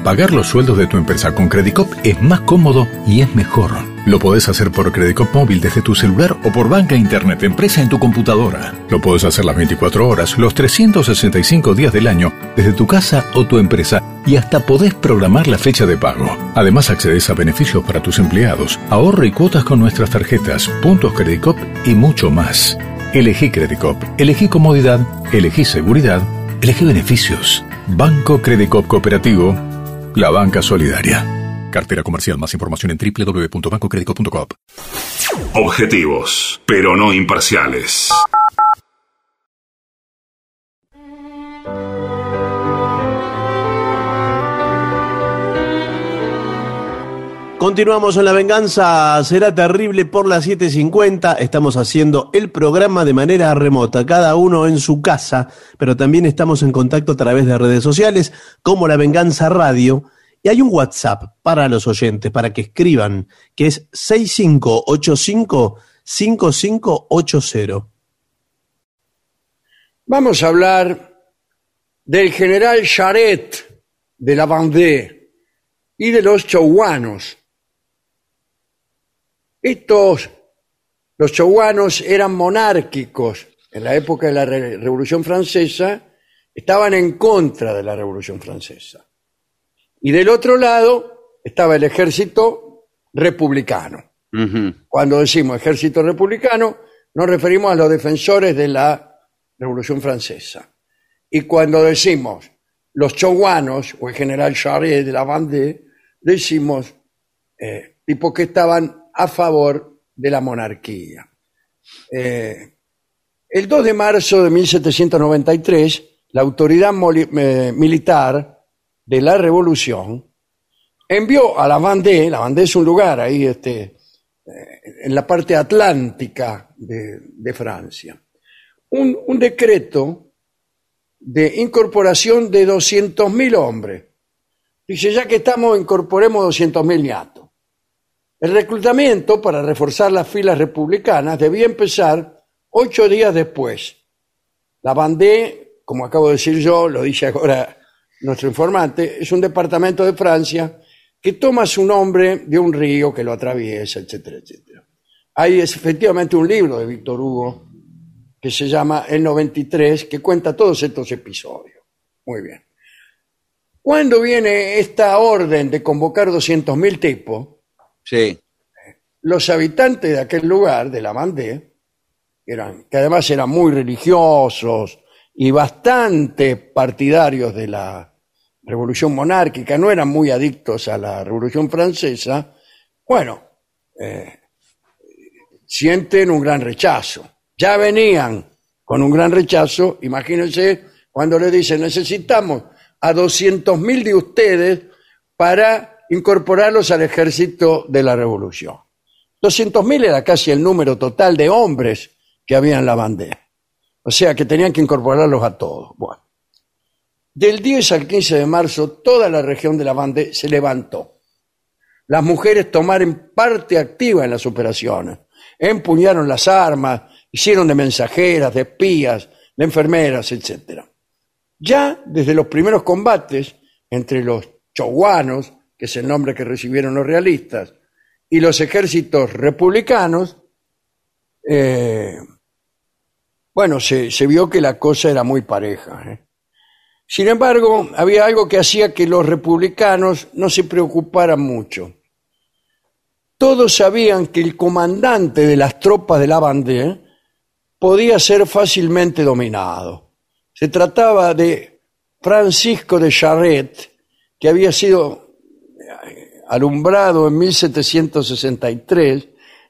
Pagar los sueldos de tu empresa con Credicop es más cómodo y es mejor. Lo podés hacer por Credicop móvil desde tu celular o por banca internet empresa en tu computadora. Lo podés hacer las 24 horas, los 365 días del año, desde tu casa o tu empresa y hasta podés programar la fecha de pago. Además accedes a beneficios para tus empleados, ahorro y cuotas con nuestras tarjetas, puntos Credicop y mucho más. Elegí Credicop, elegí comodidad, elegí seguridad, elegí beneficios. Banco Credicop Cooperativo, la banca solidaria. Cartera comercial. Más información en www.bancocredico.com. Objetivos, pero no imparciales. Continuamos en La Venganza Será Terrible por las 7.50. Estamos haciendo el programa de manera remota, cada uno en su casa, pero también estamos en contacto a través de redes sociales como La Venganza Radio. Y hay un WhatsApp para los oyentes, para que escriban, que es 6585-5580. Vamos a hablar del general Charette de la Vendée y de los chouanos. Estos, los chouanos eran monárquicos en la época de la Re- Revolución Francesa, estaban en contra de la Revolución Francesa. Y del otro lado estaba el ejército republicano. Cuando decimos ejército republicano, nos referimos a los defensores de la Revolución Francesa. Y cuando decimos los chouanos o el general Charest de la Vendée, decimos eh, tipos que estaban a favor de la monarquía. Eh, el 2 de marzo de 1793, la autoridad eh, militar de la revolución envió a la Vendée, la Vendée es un lugar ahí este, en la parte atlántica de, de Francia, un, un decreto de incorporación de 200.000 hombres. Dice, ya que estamos, incorporemos 200.000 ñatos. El reclutamiento para reforzar las filas republicanas debía empezar ocho días después. La Vendée, como acabo de decir yo, lo dice ahora nuestro informante, es un departamento de Francia que toma su nombre de un río que lo atraviesa, etcétera, etcétera. Hay es efectivamente un libro de Víctor Hugo que se llama El 93, que cuenta todos estos episodios. Muy bien. Cuando viene esta orden de convocar 200.000 tipos, Sí. los habitantes de aquel lugar, de la Vendée, eran, que además eran muy religiosos y bastante partidarios de la revolución monárquica, no eran muy adictos a la revolución francesa, bueno, eh, sienten un gran rechazo. Ya venían con un gran rechazo, imagínense cuando le dicen necesitamos a 200.000 de ustedes para incorporarlos al ejército de la revolución. 200.000 era casi el número total de hombres que había en la bandera. O sea que tenían que incorporarlos a todos. Bueno. Del 10 al 15 de marzo, toda la región de la Vendée se levantó. Las mujeres tomaron parte activa en las operaciones. Empuñaron las armas, hicieron de mensajeras, de espías, de enfermeras, etc. Ya desde los primeros combates entre los chouanos, que es el nombre que recibieron los realistas, y los ejércitos republicanos, eh, bueno, se, se vio que la cosa era muy pareja. ¿eh? Sin embargo, había algo que hacía que los republicanos no se preocuparan mucho. Todos sabían que el comandante de las tropas de la Vendée podía ser fácilmente dominado. Se trataba de Francisco de Charette, que había sido eh, alumbrado en 1763,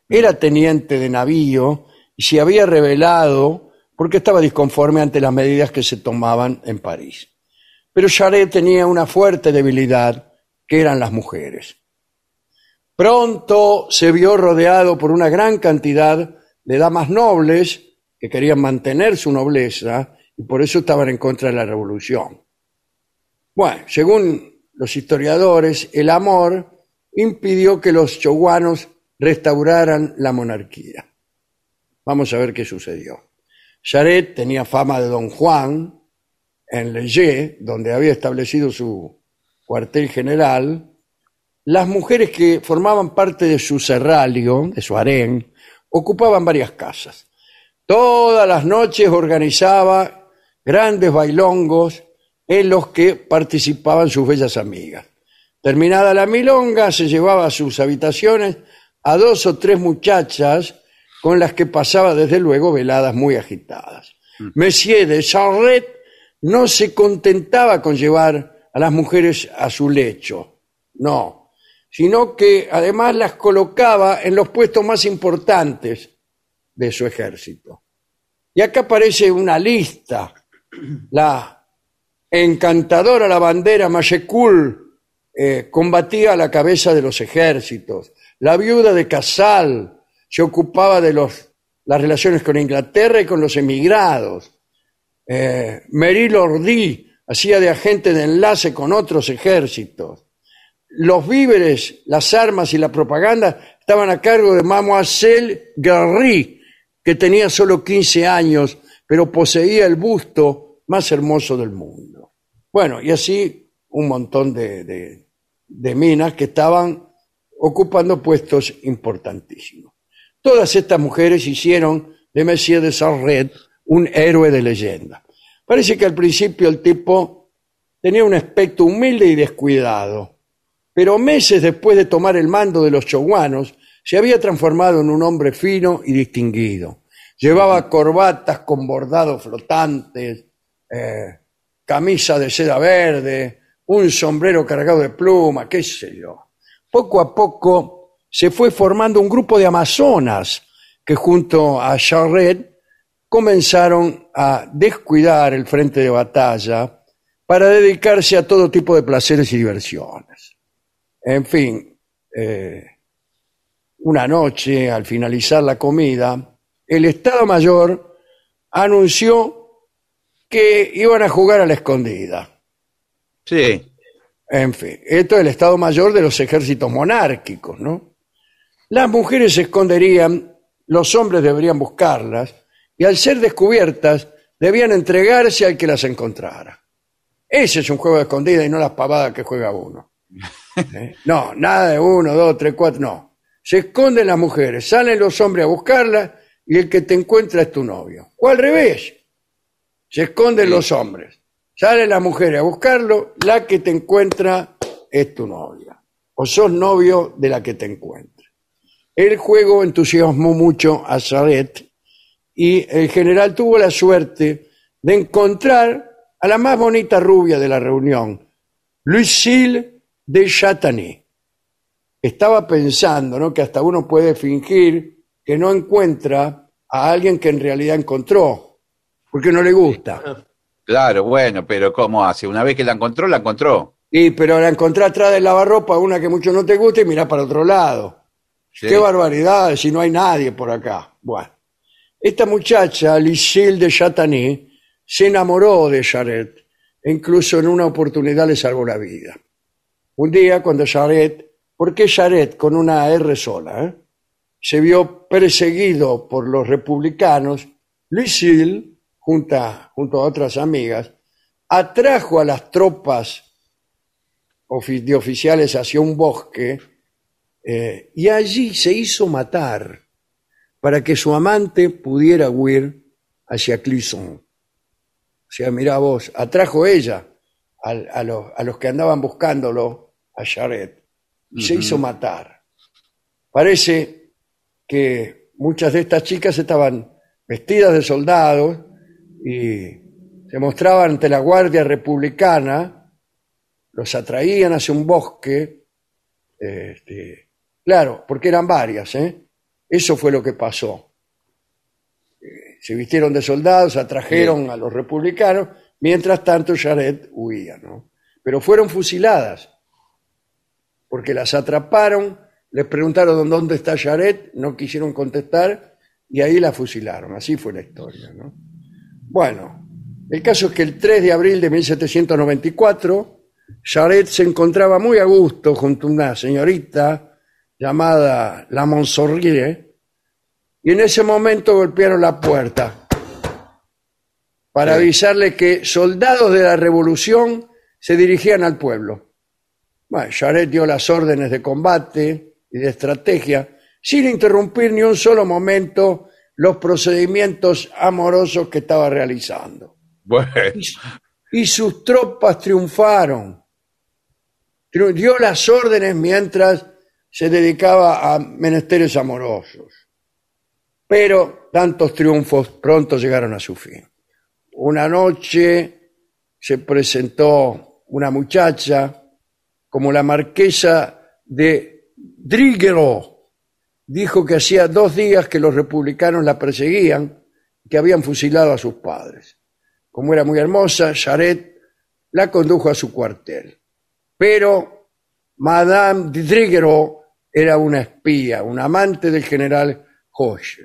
era teniente de navío y se había revelado porque estaba disconforme ante las medidas que se tomaban en París. Pero Charette tenía una fuerte debilidad, que eran las mujeres. Pronto se vio rodeado por una gran cantidad de damas nobles que querían mantener su nobleza y por eso estaban en contra de la revolución. Bueno, según los historiadores, el amor impidió que los choguanos restauraran la monarquía. Vamos a ver qué sucedió. Charet tenía fama de don Juan en Leyé, donde había establecido su cuartel general. Las mujeres que formaban parte de su serralio, de su harén, ocupaban varias casas. Todas las noches organizaba grandes bailongos en los que participaban sus bellas amigas. Terminada la milonga, se llevaba a sus habitaciones a dos o tres muchachas con las que pasaba desde luego veladas muy agitadas. Monsieur de Charret no se contentaba con llevar a las mujeres a su lecho, no, sino que además las colocaba en los puestos más importantes de su ejército. Y acá aparece una lista, la encantadora la bandera Machecul eh, combatía a la cabeza de los ejércitos, la viuda de Casal se ocupaba de los, las relaciones con Inglaterra y con los emigrados. Eh, Meril Ordi hacía de agente de enlace con otros ejércitos. Los víveres, las armas y la propaganda estaban a cargo de Mademoiselle Garry, que tenía solo 15 años, pero poseía el busto más hermoso del mundo. Bueno, y así un montón de, de, de minas que estaban ocupando puestos importantísimos. Todas estas mujeres hicieron de Messier de Sarret un héroe de leyenda. Parece que al principio el tipo tenía un aspecto humilde y descuidado, pero meses después de tomar el mando de los choguanos, se había transformado en un hombre fino y distinguido. Llevaba corbatas con bordados flotantes, eh, camisa de seda verde, un sombrero cargado de pluma, qué sé yo. Poco a poco se fue formando un grupo de amazonas que junto a Charret comenzaron a descuidar el frente de batalla para dedicarse a todo tipo de placeres y diversiones. En fin, eh, una noche, al finalizar la comida, el Estado Mayor anunció que iban a jugar a la escondida. Sí. En fin, esto es el Estado Mayor de los ejércitos monárquicos, ¿no? Las mujeres se esconderían, los hombres deberían buscarlas, y al ser descubiertas, debían entregarse al que las encontrara. Ese es un juego de escondida y no las pavadas que juega uno. *laughs* ¿Eh? No, nada de uno, dos, tres, cuatro, no. Se esconden las mujeres, salen los hombres a buscarlas y el que te encuentra es tu novio. O al revés, se esconden los hombres, salen las mujeres a buscarlo, la que te encuentra es tu novia. O sos novio de la que te encuentra. El juego entusiasmó mucho a Saret y el general tuvo la suerte de encontrar a la más bonita rubia de la reunión, Lucille de Chatany. Estaba pensando ¿no? que hasta uno puede fingir que no encuentra a alguien que en realidad encontró, porque no le gusta. Claro, bueno, pero ¿cómo hace? Una vez que la encontró, la encontró. Y pero la encontré atrás del lavarropa, una que mucho no te gusta y mira para otro lado. Qué barbaridad, si no hay nadie por acá. Bueno, esta muchacha, Lucille de Chatany, se enamoró de Charette e incluso en una oportunidad le salvó la vida. Un día, cuando Charette, ¿por qué Charette con una R sola? Eh? Se vio perseguido por los republicanos, Lucille, junto junto a otras amigas, atrajo a las tropas de oficiales hacia un bosque eh, y allí se hizo matar para que su amante pudiera huir hacia Clisson. O sea, mira vos, atrajo ella a, los, que andaban buscándolo a Charette y se hizo matar. Parece que muchas de estas chicas estaban vestidas de soldados y se mostraban ante la guardia republicana, los atraían hacia un bosque, este, Claro, porque eran varias, ¿eh? Eso fue lo que pasó. Eh, se vistieron de soldados, atrajeron a los republicanos, mientras tanto Jared huía, ¿no? Pero fueron fusiladas, porque las atraparon les preguntaron dónde está Jaret, no quisieron contestar y ahí la fusilaron. Así fue la historia. ¿no? Bueno, el caso es que el 3 de abril de 1794, Jaret se encontraba muy a gusto junto a una señorita llamada La Monsorrier y en ese momento golpearon la puerta para avisarle que soldados de la revolución se dirigían al pueblo. Bueno, Jaret dio las órdenes de combate y de estrategia sin interrumpir ni un solo momento los procedimientos amorosos que estaba realizando. Bueno, Y sus tropas triunfaron. Triu- Dio las órdenes mientras se dedicaba a menesteres amorosos. Pero tantos triunfos pronto llegaron a su fin. Una noche se presentó una muchacha como la marquesa de Driguero. Dijo que hacía dos días que los republicanos la perseguían, que habían fusilado a sus padres. Como era muy hermosa, Jaret la condujo a su cuartel. Pero Madame Driguero era una espía, una amante del general Hoche.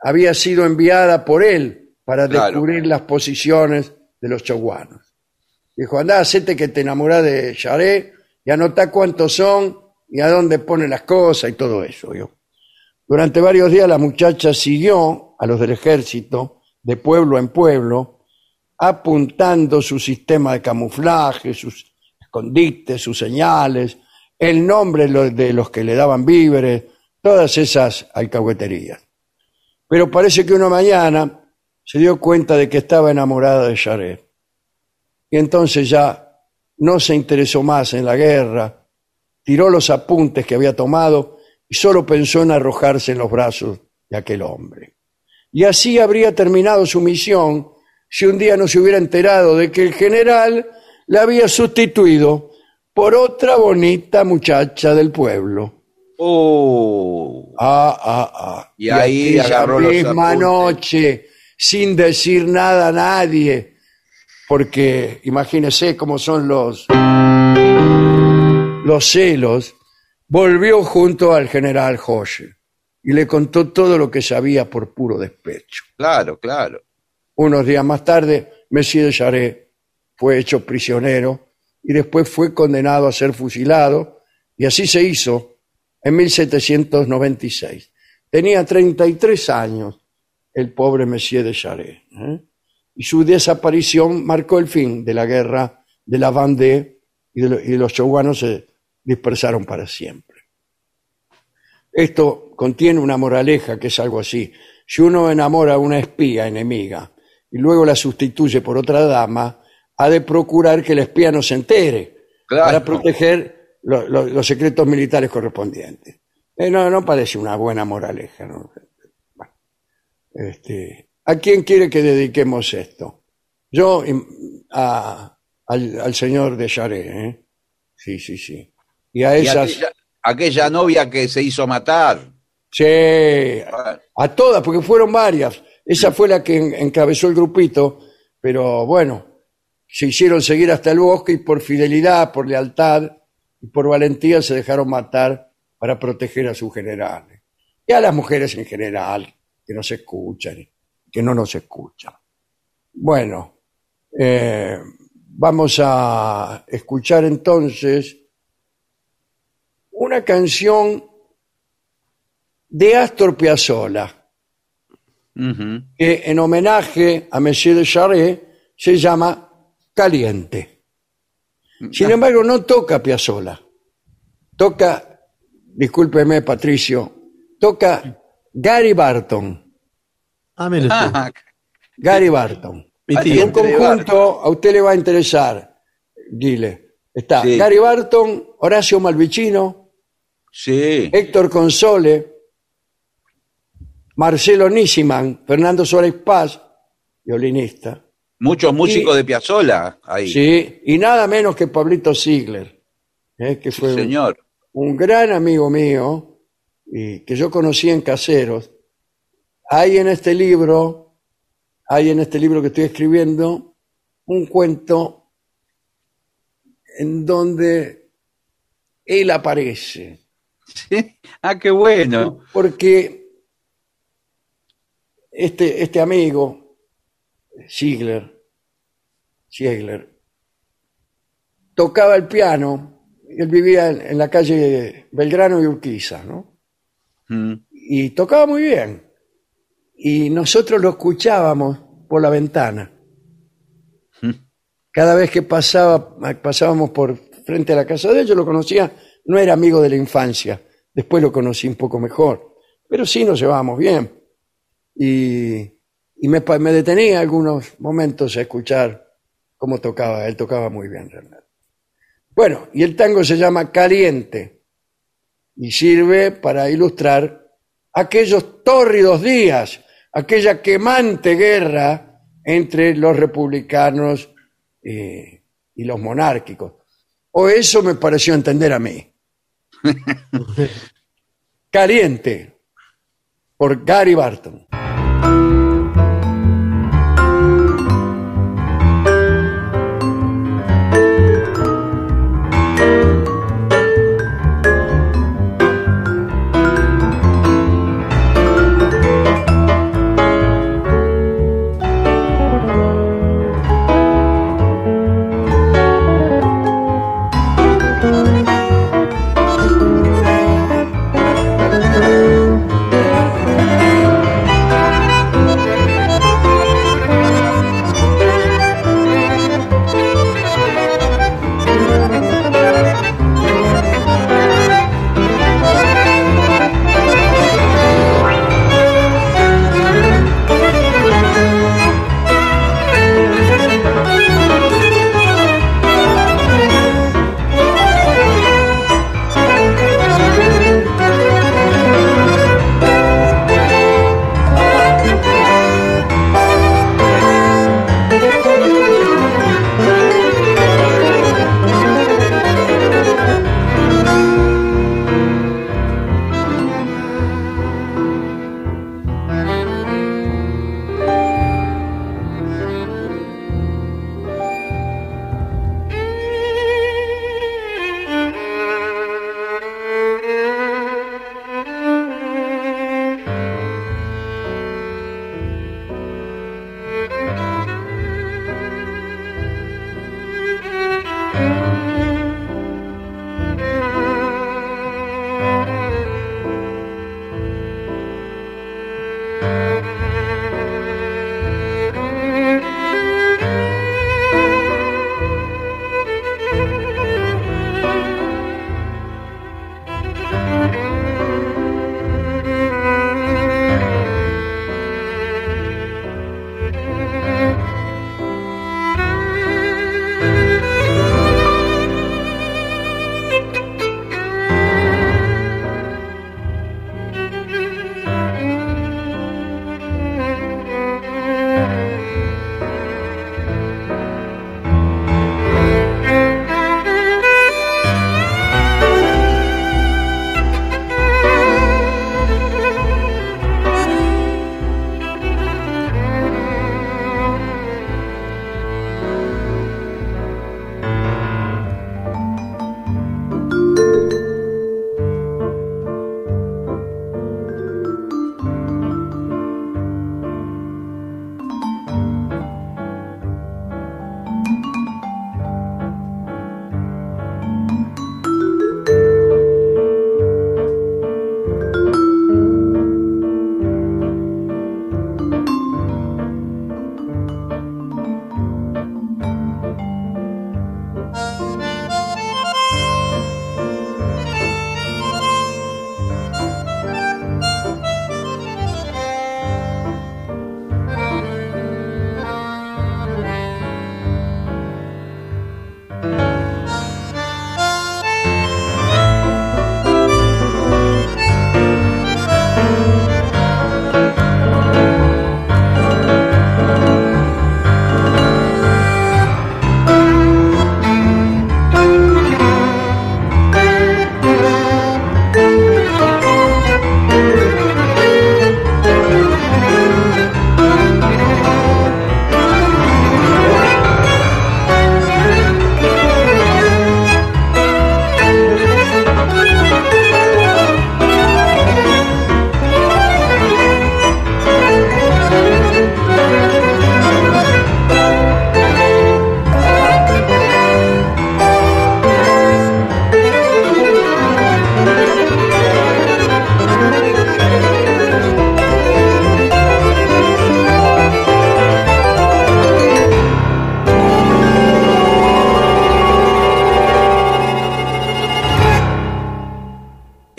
Había sido enviada por él para Claro. descubrir las posiciones de los choguanos. Dijo, anda, hacete que te enamorás de Jaret y anotá cuántos son y a dónde pone las cosas y todo eso. ¿vio? Durante varios días la muchacha siguió a los del ejército de pueblo en pueblo, apuntando su sistema de camuflaje, sus escondites, sus señales, el nombre de los que le daban víveres, todas esas alcahueterías. Pero parece que una mañana se dio cuenta de que estaba enamorada de Jared. Y entonces ya no se interesó más en la guerra, tiró los apuntes que había tomado y solo pensó en arrojarse en los brazos de aquel hombre. Y así habría terminado su misión si un día no se hubiera enterado de que el general la había sustituido por otra bonita muchacha del pueblo. oh, Ah, ah, ah. Y ahí aquella agarró los misma apuntes. noche, sin decir nada a nadie, porque imagínese cómo son los, los celos, volvió junto al general Hoche y le contó todo lo que sabía por puro despecho. claro, claro. Unos días más tarde, Monsieur de Jarret fue hecho prisionero y después fue condenado a ser fusilado, y así se hizo en 1796. Tenía 33 años el pobre Monsieur de Jarret, ¿eh? y su desaparición marcó el fin de la guerra de la Vendée y, de lo- y los choguanos se dispersaron para siempre. Esto contiene una moraleja que es algo así. Si uno enamora a una espía enemiga y luego la sustituye por otra dama, ha de procurar que la espía no se entere Claro. para proteger lo- lo- los secretos militares correspondientes. Eh, no, no parece una buena moraleja. ¿no? Bueno, este, ¿A quién quiere que dediquemos esto? Yo a- al, al señor de Charé, ¿eh? Sí, sí, sí. Y a Y esas... aquella, aquella novia que se hizo matar. Sí, a todas, porque fueron varias. Esa fue la que en- encabezó el grupito, pero bueno, se hicieron seguir hasta el bosque y por fidelidad, por lealtad y por valentía se dejaron matar para proteger a sus generales. Y a las mujeres en general, que no se escuchan, que no nos escuchan. Bueno, eh, vamos a escuchar entonces una canción de Astor Piazzolla, que en homenaje a Monsieur de Charret se llama Caliente. Sin embargo, no toca Piazzolla. Toca, discúlpeme Patricio, toca Gary Barton. Ah, mire usted. Ah, Gary Barton. Mi tío. Y un Gary conjunto a usted le va a interesar, dile. Está Sí. Gary Barton, Horacio Malvicino, sí. Héctor Console, Marcelo Nisiman, Fernando Suárez Paz, violinista, Muchos músicos Y- de Piazzolla ahí. sí, y nada menos que Pablito Ziegler, eh, que Sí, fue un, señor. un gran amigo mío y que yo conocí en Caseros. Hay en este libro, hay en este libro que estoy escribiendo, un cuento en donde él aparece Sí. Ah, qué bueno. Porque este, este amigo, Ziegler, Ziegler, tocaba el piano. Él vivía en, en la calle Belgrano y Urquiza, ¿no? Mm. y tocaba muy bien. Y nosotros lo escuchábamos por la ventana. Cada vez que pasaba, pasábamos por frente a la casa de él, yo lo conocía, no era amigo de la infancia, después lo conocí un poco mejor, pero sí nos llevábamos bien. Y, y me, detenía algunos momentos a escuchar cómo tocaba, él tocaba muy bien realmente. Bueno, y el tango se llama Caliente y sirve para ilustrar aquellos tórridos días, aquella quemante guerra entre los republicanos eh, y los monárquicos. O eso me pareció entender a mí. *laughs* Caliente, por Gary Barton.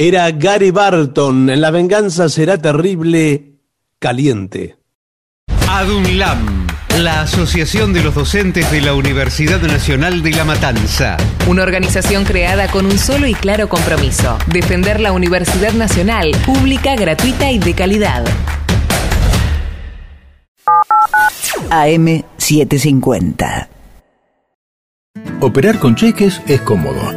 Era Gary Barton en La venganza será terrible, caliente. ADUNLAM, la Asociación de los Docentes de la Universidad Nacional de La Matanza. Una organización creada con un solo y claro compromiso, defender la Universidad Nacional, pública, gratuita y de calidad. AM750. Operar con cheques es cómodo.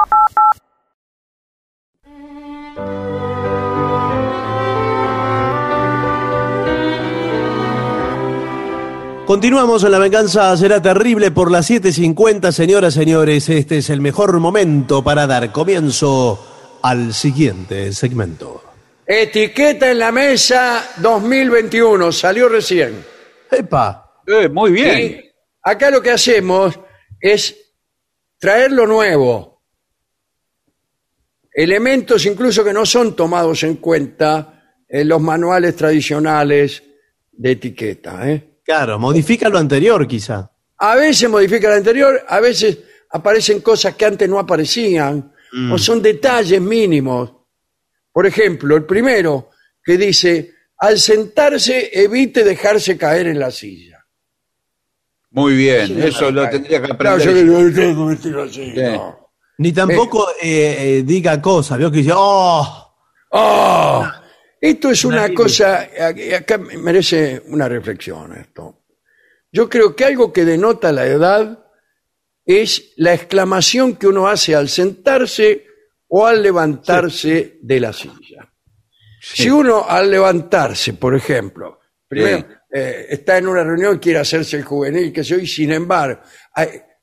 Continuamos en La Venganza Será Terrible por las 7.50, señoras, señores. Este es el mejor momento para dar comienzo al siguiente segmento. Etiqueta en la mesa 2021, salió recién. ¡Epa! Eh, muy bien. Y acá lo que hacemos es traer lo nuevo. Elementos incluso que no son tomados en cuenta en los manuales tradicionales de etiqueta. ¿eh? Claro, modifica lo anterior quizá. A veces modifica el anterior, a veces aparecen cosas que antes no aparecían, o son detalles mínimos. Por ejemplo, el primero que dice, al sentarse evite dejarse caer en la silla. Muy bien. Sí, Eso no, lo tendría que Claro, aprender. yo que- tengo así, Sí. no. Ni tampoco eh, eh, diga cosas, veo que dice, oh, ¡Oh! Esto es una cosa, ac- acá merece una reflexión esto. Yo creo que algo que denota la edad es la exclamación que uno hace al sentarse o al levantarse de la silla. Si uno al levantarse, por ejemplo, primero eh, está en una reunión y quiere hacerse el juvenil, que soy, sin embargo,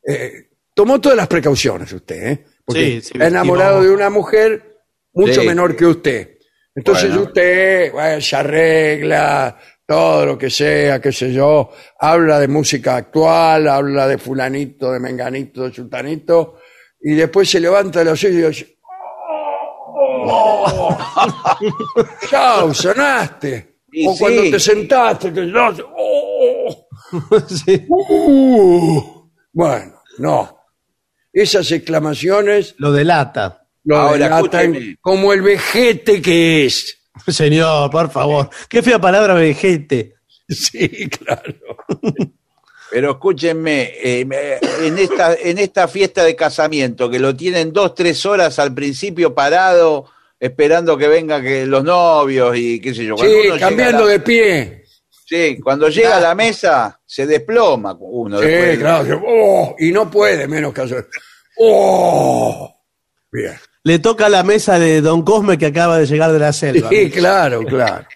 eh, tomó todas las precauciones usted, ¿eh? Porque Sí, sí, está enamorado de una mujer mucho menor que usted. Entonces Bueno. usted bueno, se arregla, todo lo que sea, qué sé yo, habla de música actual, habla de fulanito, de menganito, de sultanito, y después se levanta de la silla y dice, "Oh, *laughs* ¡Chao, sonaste! Y o cuando te sentaste, que no, "Oh". *laughs* sí. Uh. Bueno, no. Esas exclamaciones lo delata. Lo Ahora, escúcheme. como el vejete que es. Señor, por favor. Qué fea palabra vejete. *laughs* Sí, claro. Pero escúchenme, eh, me- en, esta, en esta fiesta de casamiento, que lo tienen dos, tres horas al principio parado, esperando que vengan que los novios y qué sé yo. Cuando Sí, cambiando la- de pie. Sí, cuando llega a la mesa, se desploma uno. Sí, después. claro. Oh, y no puede menos que hacer. ¡Oh! Bien. Le toca la mesa de Don Cosme que acaba de llegar de la selva. Sí, claro, claro.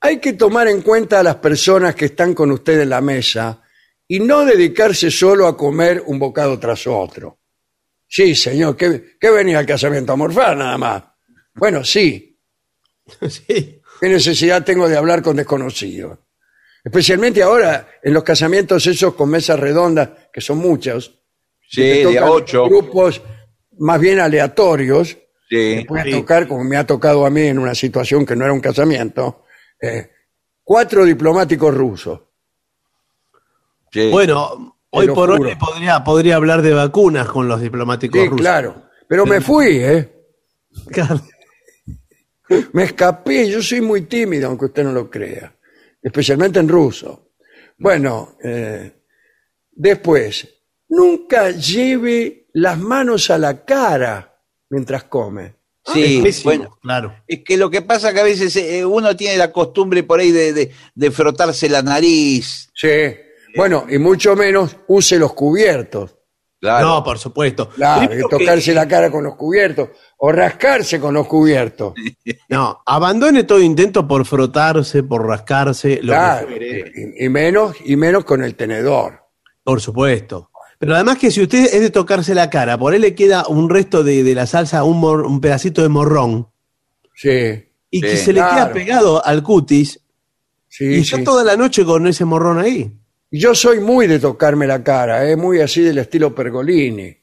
Hay que tomar en cuenta a las personas que están con usted en la mesa y no dedicarse solo a comer un bocado tras otro. Sí, señor, ¿qué, qué venía al casamiento? ¿A morfar nada más? Bueno, sí. *laughs* Sí. ¿Qué necesidad tengo de hablar con desconocidos? Especialmente ahora, en los casamientos esos con mesas redondas, que son muchos. Sí, que de ocho. Grupos más bien aleatorios. Sí. Me puede Sí. tocar, como me ha tocado a mí en una situación que no era un casamiento, eh, cuatro diplomáticos rusos. sí. Bueno, hoy por juro. hoy podría, podría hablar de vacunas con los diplomáticos Sí, rusos. claro. Pero me fui, ¿eh? Claro. Me escapé. Yo soy muy tímido, aunque usted no lo crea. Especialmente en ruso. Bueno, eh, después, nunca lleve las manos a la cara mientras come. Sí, bueno. claro. Es que lo que pasa que a veces eh, uno tiene la costumbre por ahí de, de- de frotarse la nariz. Sí. Bueno, y mucho menos use los cubiertos. Claro. No, por supuesto. Claro, que que- tocarse la cara con los cubiertos o rascarse con los cubiertos. *laughs* No, abandone todo intento por frotarse, por rascarse, lo Claro, que fuere, y, y menos y menos con el tenedor. por supuesto. Pero además que si usted es de tocarse la cara, por ahí le queda un resto de, de la salsa, un, mor- un pedacito de morrón, Sí, y que se le queda pegado al cutis, sí, y está sí. toda la noche con ese morrón ahí. Y Yo soy muy de tocarme la cara, es muy así del estilo Pergolini.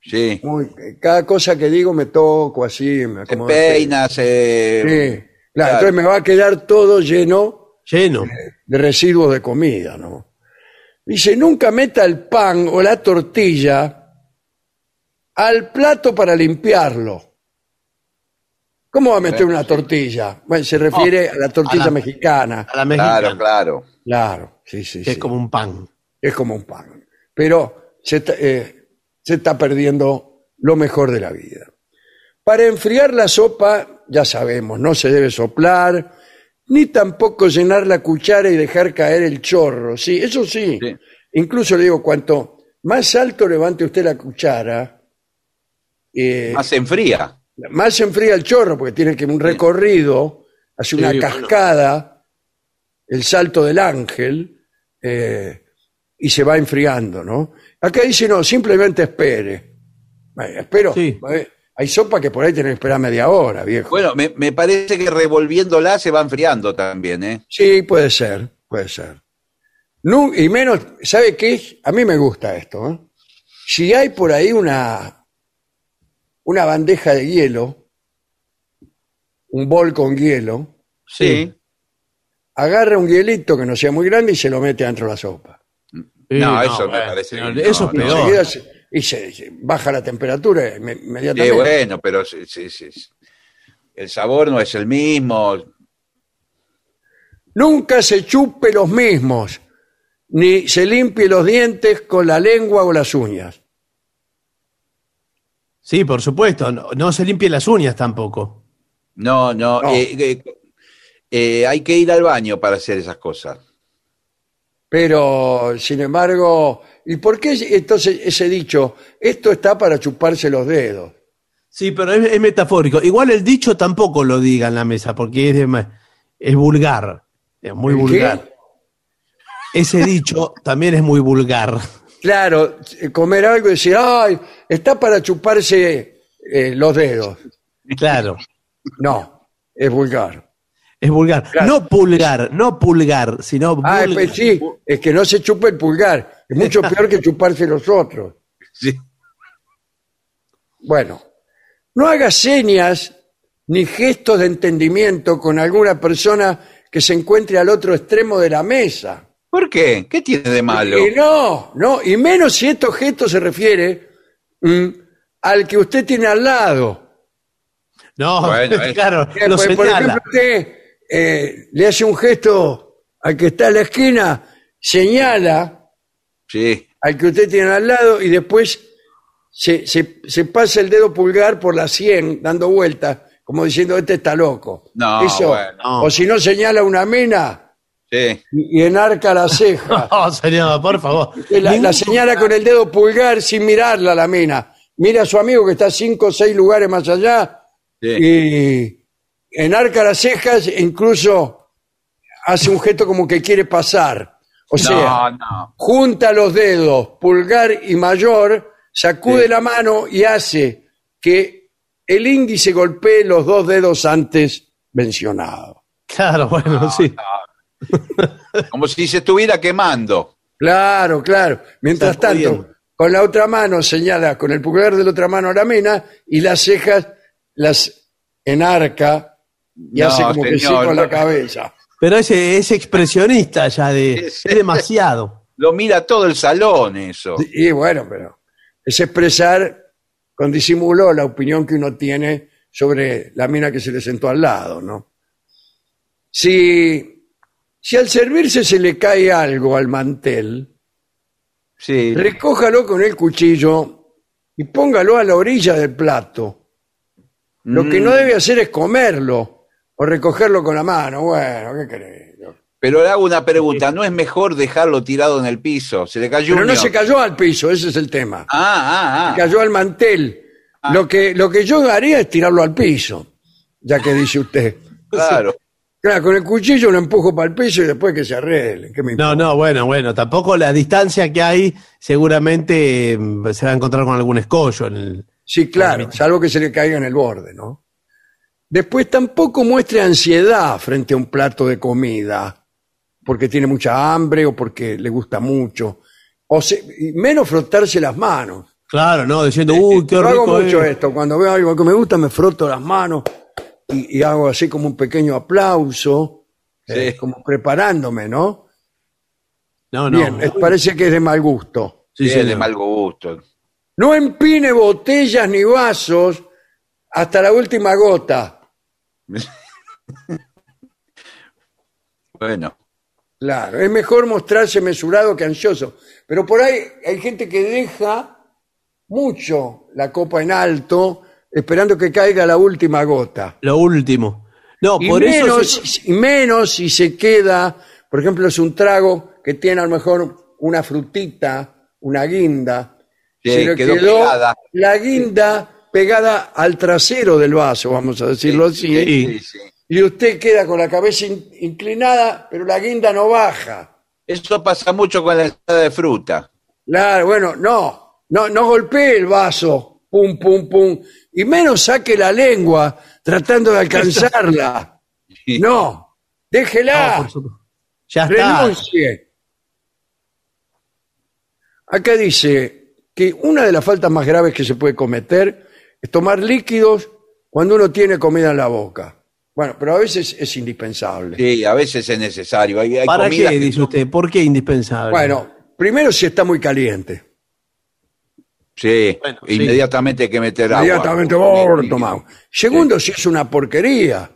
Sí. Muy- cada cosa que digo me toco así, me Se acomodo. peina, se... Sí, claro, Claro. entonces me va a quedar todo lleno Lleno. de residuos de comida, ¿no? Dice, nunca meta el pan o la tortilla al plato para limpiarlo. ¿Cómo va a meter una tortilla? Bueno, se refiere a la tortilla a la- mexicana. A la mexicana, Claro, claro. Claro, sí, sí, que sí. es como un pan. es como un pan. Pero se está, eh, se está perdiendo lo mejor de la vida. Para enfriar la sopa, ya sabemos, no se debe soplar, ni tampoco llenar la cuchara y dejar caer el chorro. Sí, eso sí. Sí. Incluso le digo, cuanto más alto levante usted la cuchara, eh, Más se enfría. más se enfría el chorro, porque tiene que un recorrido, hace una Sí, bueno. cascada, el salto del ángel, eh, y se va enfriando, ¿no? Acá dice, no, simplemente espere. Bueno, espero. Sí. Eh, Hay sopa que por ahí tiene que esperar media hora, viejo. Bueno, me, me parece que revolviéndola se va enfriando también, ¿eh? Sí, puede ser, puede ser. Y menos, ¿sabe qué? A mí me gusta esto. ¿eh? Si hay por ahí una, una bandeja de hielo, un bol con hielo, Sí. agarra un hielito que no sea muy grande y se lo mete dentro de la sopa. No, eso me parece que no, Eso es no. peor. Enseguida se- y se, se baja la temperatura inme- Sí, inmediatamente. bueno, pero sí, sí, sí. el sabor no es el mismo. Nunca se chupe los mismos, ni se limpie los dientes con la lengua o las uñas. Sí, por supuesto. No, no se limpien las uñas tampoco. No, no. No. eh, eh, eh, hay que ir al baño para hacer esas cosas. Pero, sin embargo, ¿y por qué entonces ese dicho, esto está para chuparse los dedos? Sí, pero es, es metafórico. Igual el dicho tampoco lo diga en la mesa, porque es, de es vulgar. Es muy ¿El qué? vulgar. Ese dicho *laughs* también es muy vulgar. Claro, comer algo y decir, ay, está para chuparse eh, los dedos. Claro. No, es vulgar. Es vulgar. Claro. No pulgar, no pulgar, sino Ah, vulgar. pues sí, es que no se chupa el pulgar. Es mucho peor que chuparse los otros. Sí. Bueno, no haga señas ni gestos de entendimiento con alguna persona que se encuentre al otro extremo de la mesa. ¿Por qué? ¿Qué tiene de malo? Y no, no, y menos si estos gestos se refiere mm, al que usted tiene al lado. No, Bueno, *laughs* es- claro, lo por, por señala. ejemplo, usted eh, le hace un gesto al que está en la esquina, señala Sí. al que usted tiene al lado y después se, se- se pasa el dedo pulgar por la sien dando vueltas, como diciendo, este está loco. No, Eso, bueno. O si no señala una mena Sí. y, y enarca la ceja. *laughs* No, señor, por favor. la, señala con el dedo pulgar sin mirarla la mina. Mira a su amigo que está cinco o seis lugares más allá Sí. y enarca las cejas e incluso hace un gesto como que quiere pasar. O sea, no, junta los dedos, pulgar y mayor, sacude Sí. la mano y hace que el índice golpee los dos dedos antes mencionados. Claro, bueno, sí. *laughs* Como si se estuviera quemando. Claro, claro. Mientras Está tanto, con la otra mano señala con el pulgar de la otra mano a la mina y las cejas las enarca y No, hace como que sí señor, con no. la cabeza. Pero ese es expresionista ya de. Es demasiado. Lo mira todo el salón eso. Y bueno, pero es expresar con disimulo la opinión que uno tiene sobre la mina que se le sentó al lado, ¿no? Si, si al servirse se le cae algo al mantel, Sí. recójalo con el cuchillo y póngalo a la orilla del plato. Lo que Mm. no debe hacer es comerlo o recogerlo con la mano. Bueno, ¿qué querés? Pero le hago una pregunta, ¿no es mejor dejarlo tirado en el piso? Se le cayó Pero un no se cayó al piso, ese es el tema. Ah, ah, ah. Se cayó al mantel. Lo, que, lo que yo haría es tirarlo al piso, ya que dice usted. Claro. *laughs* Claro, con el cuchillo lo empujo para el piso y después que se arregle. ¿qué me No, no, bueno, bueno, tampoco la distancia que hay, seguramente eh, se va a encontrar con algún escollo en el. Sí, claro, salvo que se le caiga en el borde, ¿no? Después tampoco muestre ansiedad frente a un plato de comida, porque tiene mucha hambre o porque le gusta mucho, o se- y menos frotarse las manos. Claro, no, diciendo, uy, qué Yo rico. hago mucho es". esto, cuando veo algo que me gusta me froto las manos y, y hago así como un pequeño aplauso, eh, Sí. como preparándome, ¿no? No, no. Bien, eh, parece que es de mal gusto. Sí, Sí, es de mal gusto. No empine botellas ni vasos hasta la última gota. *laughs* Bueno, Claro, es mejor mostrarse mesurado que ansioso. Pero por ahí hay gente que deja mucho la copa en alto esperando que caiga la última gota. Lo último. No, Y por eso. menos, se- y menos si se queda, por ejemplo, es un trago que tiene a lo mejor una frutita, una guinda. Sí, se le quedó quedó pegada. la guinda pegada al trasero del vaso, vamos a decirlo así. sí, sí. Y usted queda con la cabeza in- inclinada, pero la guinda no baja. Eso pasa mucho con la ensalada de fruta. Claro, bueno, no, no, no golpee el vaso, pum, pum, pum, y menos saque la lengua tratando de alcanzarla. *laughs* No, déjela, No. Ya está. renuncie. Acá dice que una de las faltas más graves que se puede cometer es tomar líquidos cuando uno tiene comida en la boca. Bueno, pero a veces es indispensable. Sí, a veces es necesario. Hay, hay ¿Para comidas qué, que dice no- usted? ¿Por qué indispensable? Bueno, primero si está muy caliente. Sí, Bueno, sí. inmediatamente hay que meter agua. Inmediatamente, tomamos. Segundo, si es una porquería.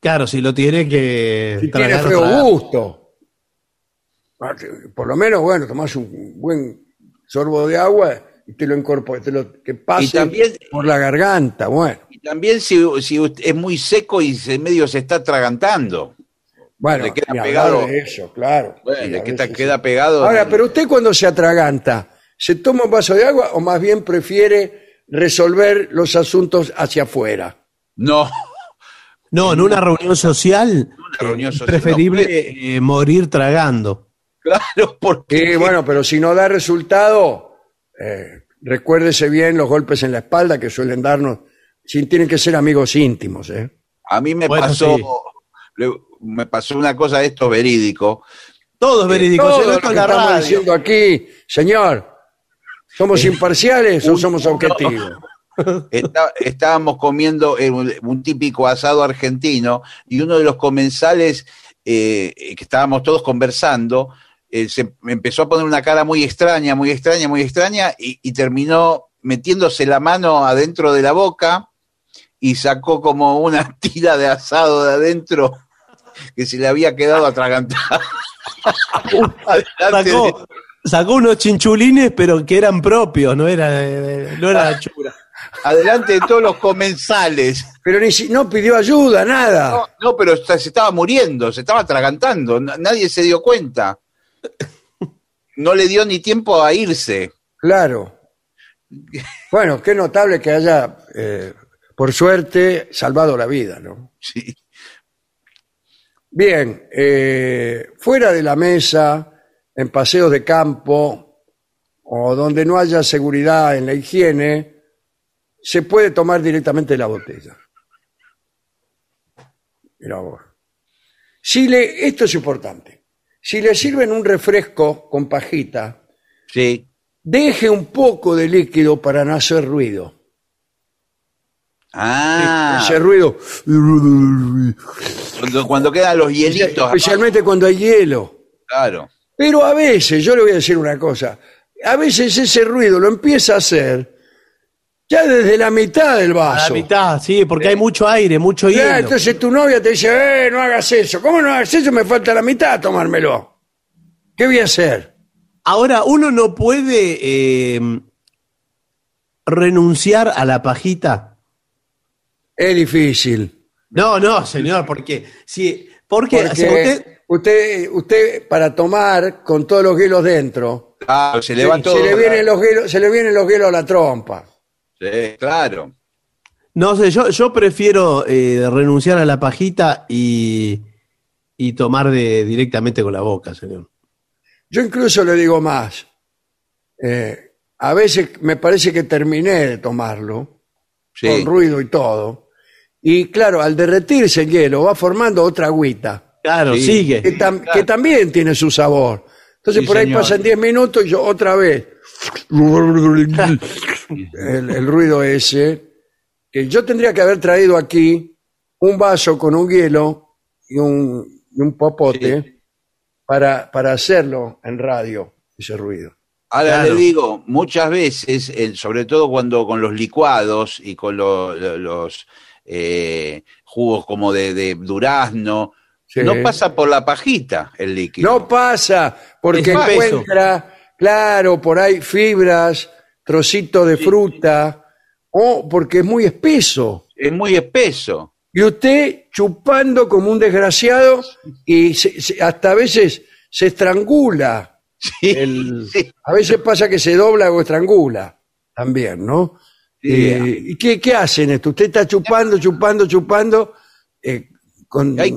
Claro, si lo tiene que. Si tiene feo gusto. Por lo menos, bueno, tomás un buen sorbo de agua y te lo te lo, que pase Y también- por la garganta, bueno. Y también si, si usted es muy seco y se medio se está atragantando. Bueno, Le queda pegado. de eso, claro. Bueno, Sí, le a queda, queda sí. pegado. Ahora, pero usted cuando se atraganta, ¿se toma un vaso de agua o más bien prefiere resolver los asuntos hacia afuera? No, No, en una reunión social. reunión es social, preferible no, eh, morir tragando. claro, porque Y bueno, pero si no da resultado, eh, recuérdese bien los golpes en la espalda que suelen darnos. Sí, tienen que ser amigos íntimos, ¿eh? a mí me Bueno, pasó, sí. le- me pasó una cosa de esto verídico. Todo es verídico. Todo se ve lo que la estamos radio. diciendo aquí, señor, ¿somos imparciales o somos objetivos? *laughs* Está- estábamos comiendo eh, un, un típico asado argentino y uno de los comensales eh, que estábamos todos conversando eh, se empezó a poner una cara muy extraña, muy extraña, muy extraña y, y terminó metiéndose la mano adentro de la boca y sacó como una *laughs* tira de asado de adentro que se le había quedado atragantada. De- Sacó, sacó unos chinchulines, pero que eran propios, no era, no era la chura. adelante de todos los comensales. Pero ni si, no pidió ayuda, nada. No, no, pero está- se estaba muriendo, se estaba atragantando, na- nadie se dio cuenta. No le dio ni tiempo a irse. Claro. Bueno, qué notable que haya, eh, por suerte, salvado la vida, ¿no? Sí. Bien, eh, fuera de la mesa, en paseos de campo o donde no haya seguridad en la higiene, se puede tomar directamente la botella. Mira vos. Si le, esto es importante. Si le sirven un refresco con pajita, Sí. deje un poco de líquido para no hacer ruido. Ah, Ese ruido, cuando, cuando quedan los hielitos. especialmente cuando hay hielo. Claro. Pero a veces, yo le voy a decir una cosa, a veces ese ruido lo empieza a hacer ya desde la mitad del A vaso. la mitad, sí, porque hay mucho aire, mucho Ya, hielo. entonces tu novia te dice, eh, no hagas eso. ¿Cómo no hagas eso? Me falta la mitad a tomármelo. ¿Qué voy a hacer? Ahora, uno no puede eh, renunciar a la pajita. Es difícil. No, no, señor, porque si Porque, usted, usted, usted, para tomar con todos los hielos dentro, Ah, se le se le vienen los hielos, se le vienen los hielos a la trompa. Sí, claro. no sé, yo, yo prefiero eh, renunciar a la pajita y, y tomar de, directamente con la boca, señor. Yo incluso le digo más. Eh, a veces me parece que terminé de tomarlo, Sí. con ruido y todo. Y claro, al derretirse el hielo va formando otra agüita, Claro, Sí. sigue. que, tam- que también tiene su sabor. Entonces Sí, por ahí señor. pasan 10 minutos y yo otra vez. *laughs* el, el ruido ese. Que yo tendría que haber traído aquí un vaso con un hielo y un, y un popote para, para hacerlo en radio, ese ruido. Ahora Claro. le digo, muchas veces, sobre todo cuando con los licuados y con lo- lo- los eh, jugos como de, de durazno, Sí. no pasa por la pajita el líquido. No pasa, porque encuentra, claro, por ahí fibras, trocitos de fruta, o porque es muy espeso. Es muy espeso. Y usted chupando como un desgraciado y se- se- hasta a veces se estrangula. Sí, El- sí. a veces pasa que se dobla o estrangula también, ¿no? Sí. Eh, ¿Y qué, qué hacen esto? Usted está chupando, chupando, chupando. eh, con, Hay-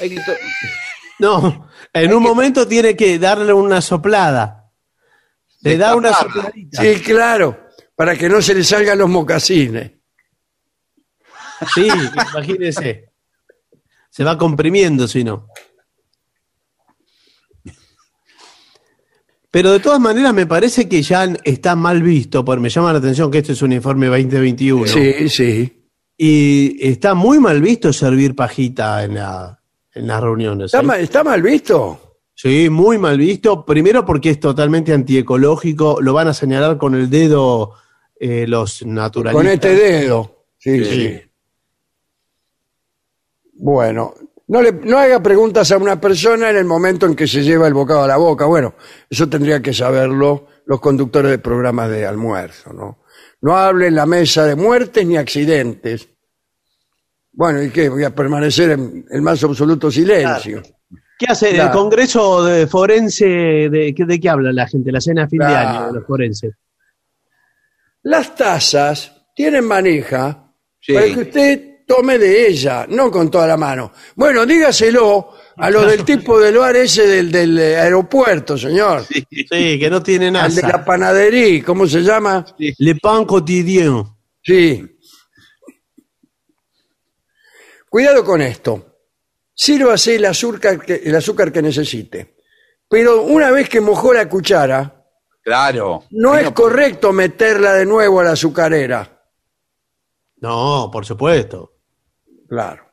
Hay que to- No, en un momento tiene que darle una soplada. Le da una sopladita. Sí, claro, para que no se le salgan los mocasines. Sí, imagínese. Se va comprimiendo si no. Pero de todas maneras me parece que ya está mal visto, porque me llama la atención que este es un informe 2021. Sí, sí. Y está muy mal visto servir pajita en, la, en las reuniones. ¿Está ¿eh? mal, está mal visto? Sí, muy mal visto. Primero porque es totalmente antiecológico. Lo van a señalar con el dedo eh, los naturalistas. Con este dedo. Sí, Sí. sí. Bueno, no, le, no haga preguntas a una persona en el momento en que se lleva el bocado a la boca. Bueno, eso tendría que saberlo los conductores de programas de almuerzo, ¿no? No hable en la mesa de muertes ni accidentes. Bueno, ¿y qué? Voy a permanecer en el más absoluto silencio. ¿Qué hace el. Congreso de Forense? De, qué- ¿De qué habla la gente? La cena de fin de año de los forenses. Las tazas tienen manija Sí. para que usted tome de ella, no con toda la mano. Bueno, dígaselo a lo del *laughs* tipo del bar ese del, del aeropuerto, señor. Sí, que no tiene nada. Al de la panadería, ¿cómo se llama? Le pan quotidien. Sí. Cuidado con esto. Sírvase el azúcar que, el azúcar que necesite. Pero una vez que mojó la cuchara, Claro. no es correcto meterla de nuevo a la azucarera. No, por supuesto. Claro.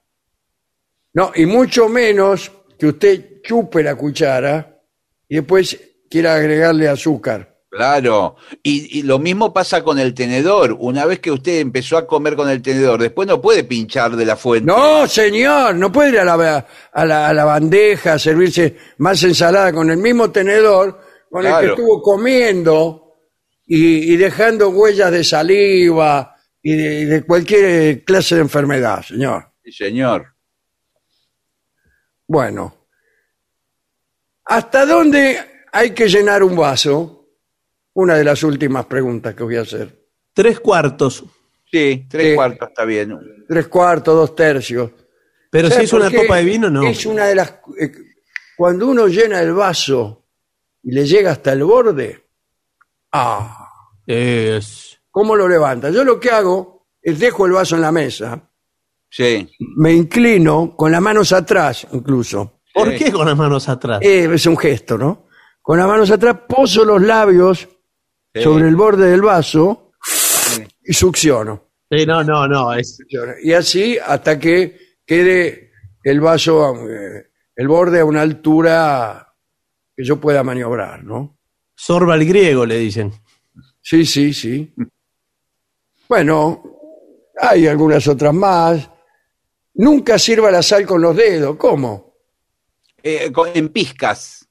No, y mucho menos que usted chupe la cuchara y después quiera agregarle azúcar. Claro. Y, y lo mismo pasa con el tenedor. Una vez que usted empezó a comer con el tenedor, después no puede pinchar de la fuente. No, señor, no puede ir a la, a la, a la bandeja a servirse más ensalada con el mismo tenedor con el que estuvo comiendo y, y dejando huellas de saliva y de, y de cualquier clase de enfermedad, señor. Sí, señor. Bueno, ¿hasta dónde hay que llenar un vaso? Una de las últimas preguntas que voy a hacer. Tres cuartos. Sí, tres cuartos está bien. Tres cuartos, dos tercios. Pero si ¿Sabe es una copa de vino, no. Es una de las. eh, cuando uno llena el vaso y le llega hasta el borde, ah, Es- ¿cómo lo levanta? Yo lo que hago es dejo el vaso en la mesa, Sí. me inclino con las manos atrás, incluso. ¿Por Sí. qué con las manos atrás? Eh, es un gesto, ¿no? Con las manos atrás poso los labios. Sobre el borde del vaso y succiono. Sí, no, no, no. Es, Y así hasta que quede el vaso, eh, el borde a una altura que yo pueda maniobrar, ¿no? sorba el griego, le dicen. Sí, sí, sí. Bueno, hay algunas otras más. Nunca sirva la sal con los dedos. ¿Cómo? Eh, con- en pizcas.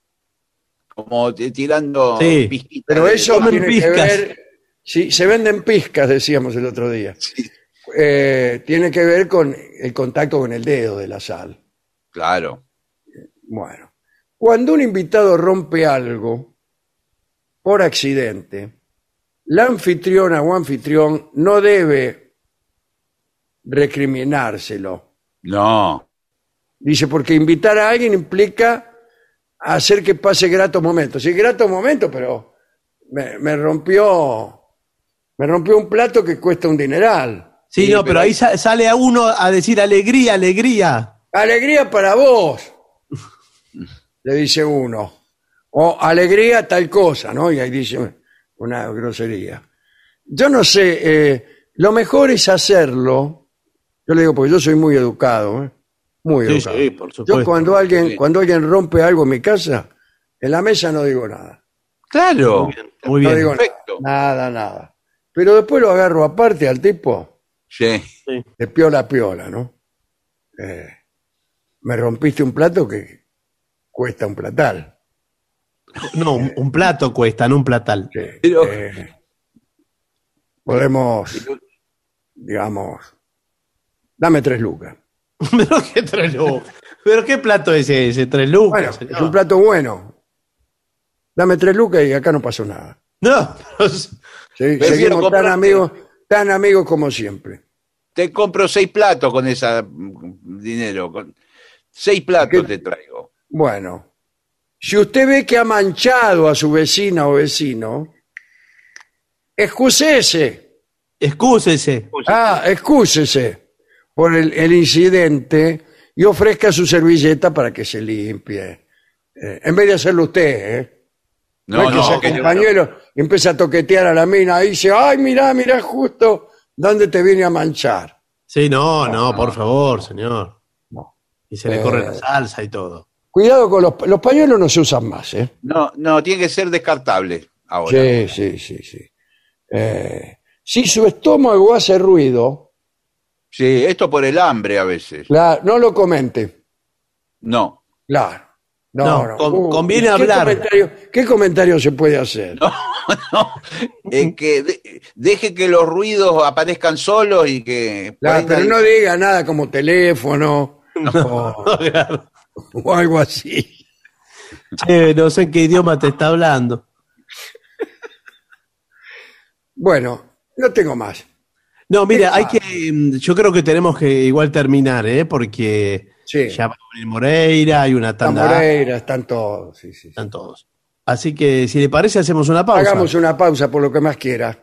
Como tirando Sí, pizquitas Pero eso tiene que ver... Sí, se venden pizcas, decíamos el otro día. Eh, tiene que ver con el contacto con el dedo de la sal. Claro. Bueno, cuando un invitado rompe algo por accidente, la anfitriona o anfitrión no debe recriminárselo. No. Dice, porque invitar a alguien implica hacer que pase gratos momentos. Sí, gratos momentos, pero me, me rompió me rompió un plato que cuesta un dineral. Sí, no, pero ahí sa- sale a uno a decir alegría, alegría. Alegría para vos, *laughs* le dice uno. O alegría tal cosa, ¿no? Y ahí dice una grosería. Yo no sé, eh, lo mejor es hacerlo. Yo le digo, porque yo soy muy educado, ¿eh? Muy Sí, educado. sí, por Yo cuando alguien, Sí. cuando alguien rompe algo en mi casa, en la mesa no digo nada. Claro. Muy No bien. digo Perfecto. nada, nada, nada. Pero después lo agarro aparte al tipo, Sí. de piola a piola, ¿no? Eh, me rompiste un plato que cuesta un platal. No, un, un plato cuesta, no un platal. Sí, Pero- eh, podemos, digamos, dame tres lucas. *laughs* pero qué. Pero plato es ese, tres lucas. Bueno, señor? es un plato bueno. Dame tres lucas y acá no pasó nada. No, pero Sí, seguimos tan comprarte- amigos, tan amigos como siempre. Te compro seis platos con ese dinero. Con... Seis platos ¿Qué? te traigo. Bueno, si usted ve que ha manchado a su vecina o vecino, excúsese. excúsese. Ah, excúsese por el, el incidente y ofrezca su servilleta para que se limpie. Eh, en vez de hacerlo usted, ¿eh? No, es no, que compañero empieza a toquetear a la mina y dice, ay, mirá, mirá justo dónde te viene a manchar. Sí, no, no, por favor, señor. No. Y se le Eh. corre la salsa y todo. Cuidado con los, los pañuelos, no se usan más, ¿eh? no, no, tiene que ser descartable ahora. Sí, sí, sí, sí. Eh, si su estómago hace ruido, Sí, esto por el hambre a veces. la- no lo comente. No. Claro. No, No, no. con- Uh, conviene ¿qué hablar. Comentario, ¿Qué comentario se puede hacer? No, *laughs* eh, que de- deje que los ruidos aparezcan solos y que... ahí pero nadie- no diga nada como teléfono o, *laughs* Claro. o algo así. Che, no sé en qué idioma te está hablando. Bueno, no tengo más. No, mira, ¿Qué hay que. mm, Yo creo que tenemos que igual terminar, ¿eh? Porque Sí. ya va a venir Moreira, hay una Está tanda. Moreira, están todos. sí, sí. Están todos. Así que, si le parece, hacemos una pausa. Hagamos una pausa por lo que más quiera.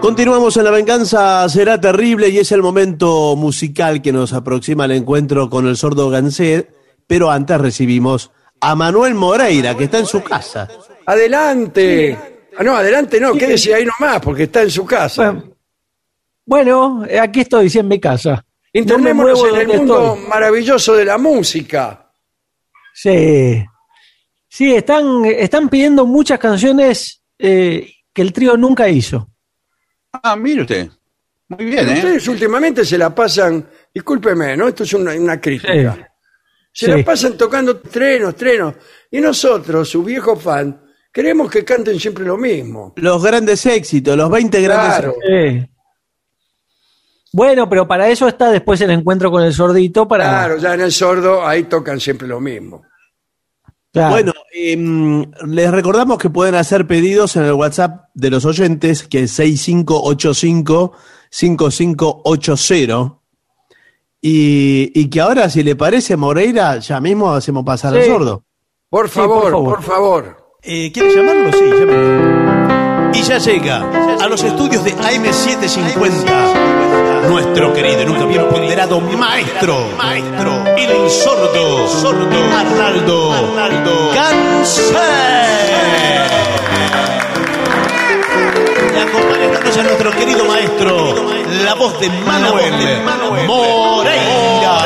Continuamos en La Venganza Será Terrible y es el momento musical que nos aproxima al encuentro con el sordo Gansé, pero antes recibimos a Manuel Moreira, que está en su casa. Adelante. Ah, no, adelante no, quédese ahí nomás, porque está en su casa. Bueno, bueno, aquí estoy, sí, en mi casa. Internémonos muevo en el mundo estoy. maravilloso de la música. Sí. Sí, están, están pidiendo muchas canciones eh, que el trío nunca hizo. Ah, mire usted. Muy bien, ¿eh? Ustedes últimamente se la pasan, discúlpeme, ¿no? Esto es una, una crítica. Sí. Se Sí. la pasan tocando trenos, trenos. Y nosotros, su viejo fan, queremos que canten siempre lo mismo. Los grandes éxitos, los 20 grandes Claro. éxitos. Sí. Bueno, pero para eso está después el encuentro con el sordito para. Claro, ya en el sordo, ahí tocan siempre lo mismo. Claro. Bueno, em, les recordamos que pueden hacer pedidos en el WhatsApp de los oyentes, que es 6585-5580. Y, y que ahora, si le parece, Moreira, ya mismo hacemos pasar al sordo. Por favor, por por favor. favor. Eh, ¿Quiere llamarlo? Sí, llámelo. Y ya llega a los estudios de AM750 nuestro querido y nunca bien ponderado maestro, maestro, el sordo, sordo, Arnaldo, Arnaldo Y acompaña esta a nuestro querido maestro, la voz de Manuel, Moreira.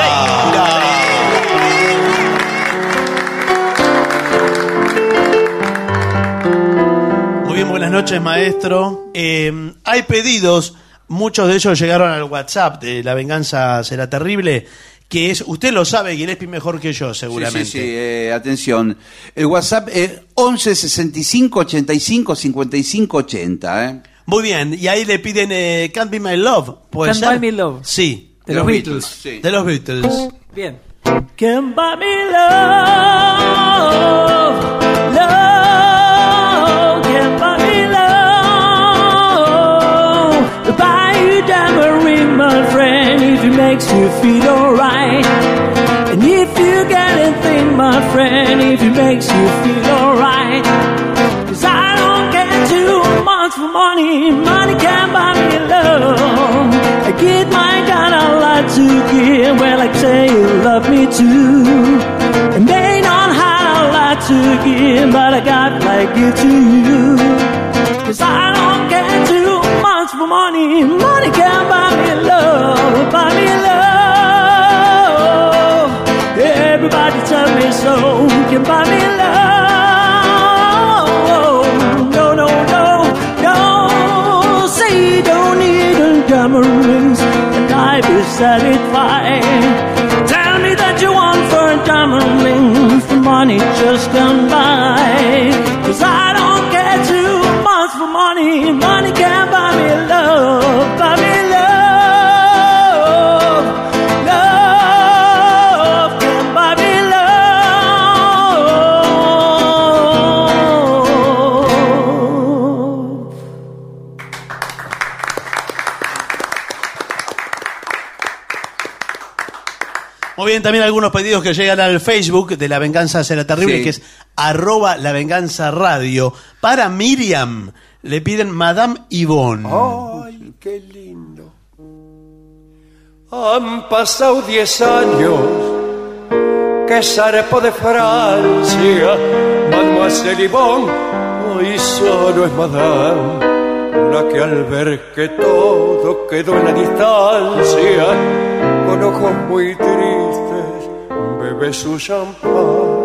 Muy bien, buenas noches, maestro. Eh, hay pedidos, muchos de ellos llegaron al WhatsApp de La Venganza Será Terrible, que es, usted lo sabe, Gillespie, mejor que yo, Sí, seguramente. sí, sí, eh, atención. El WhatsApp es 11 65 85 55 80. ¿eh? Muy bien, y ahí le piden eh, Can't Be My Love. ¿puede Can't ser? Buy Me Love. Sí, De los Beatles. sí. de los Beatles. Bien. Can buy me love, makes you feel alright. And if you get anything, my friend, if it makes you feel alright. Cause I don't get too much for money, money can't buy me love. I get my God, a lot to give, well, like say you love me too. And may not have a lot to give, but I got like give to you. Cause I don't get too for money, money can't buy me love, buy me love. Everybody tell me so, can buy me love. No, no, no, no. Say you don't need a diamond rings, and I be satisfied. Tell me that you want for a diamond rings, the money just come by. Cause I don't care too much for money, money can't buy también algunos pedidos que llegan al Facebook de La Venganza Será Terrible, Sí. que es arroba La Venganza Radio. Para Miriam le piden Madame Yvonne. Ay, qué lindo. Han pasado diez años que zarpo de Francia, Mademoiselle Yvonne, hoy solo es Madame, la que al ver que todo quedó en la distancia, con ojos muy tristes, bebe su champán.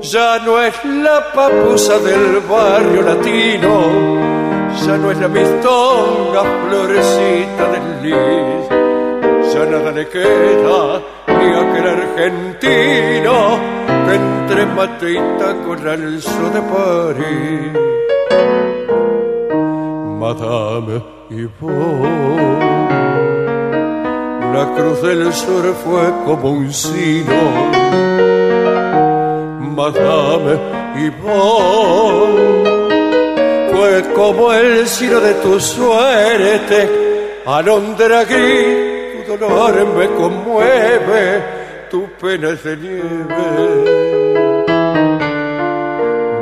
Ya no es la papusa del barrio latino, ya no es la mistonga florecita del lis, ya nada le queda ni aquel argentino entre mate y taco alzó de París. Madame Yvonne, la cruz del sur fue como un sino. Madame Yvonne fue como el sino de tu suerte. Alondra gris, tu dolor me conmueve, tu pena es de nieve.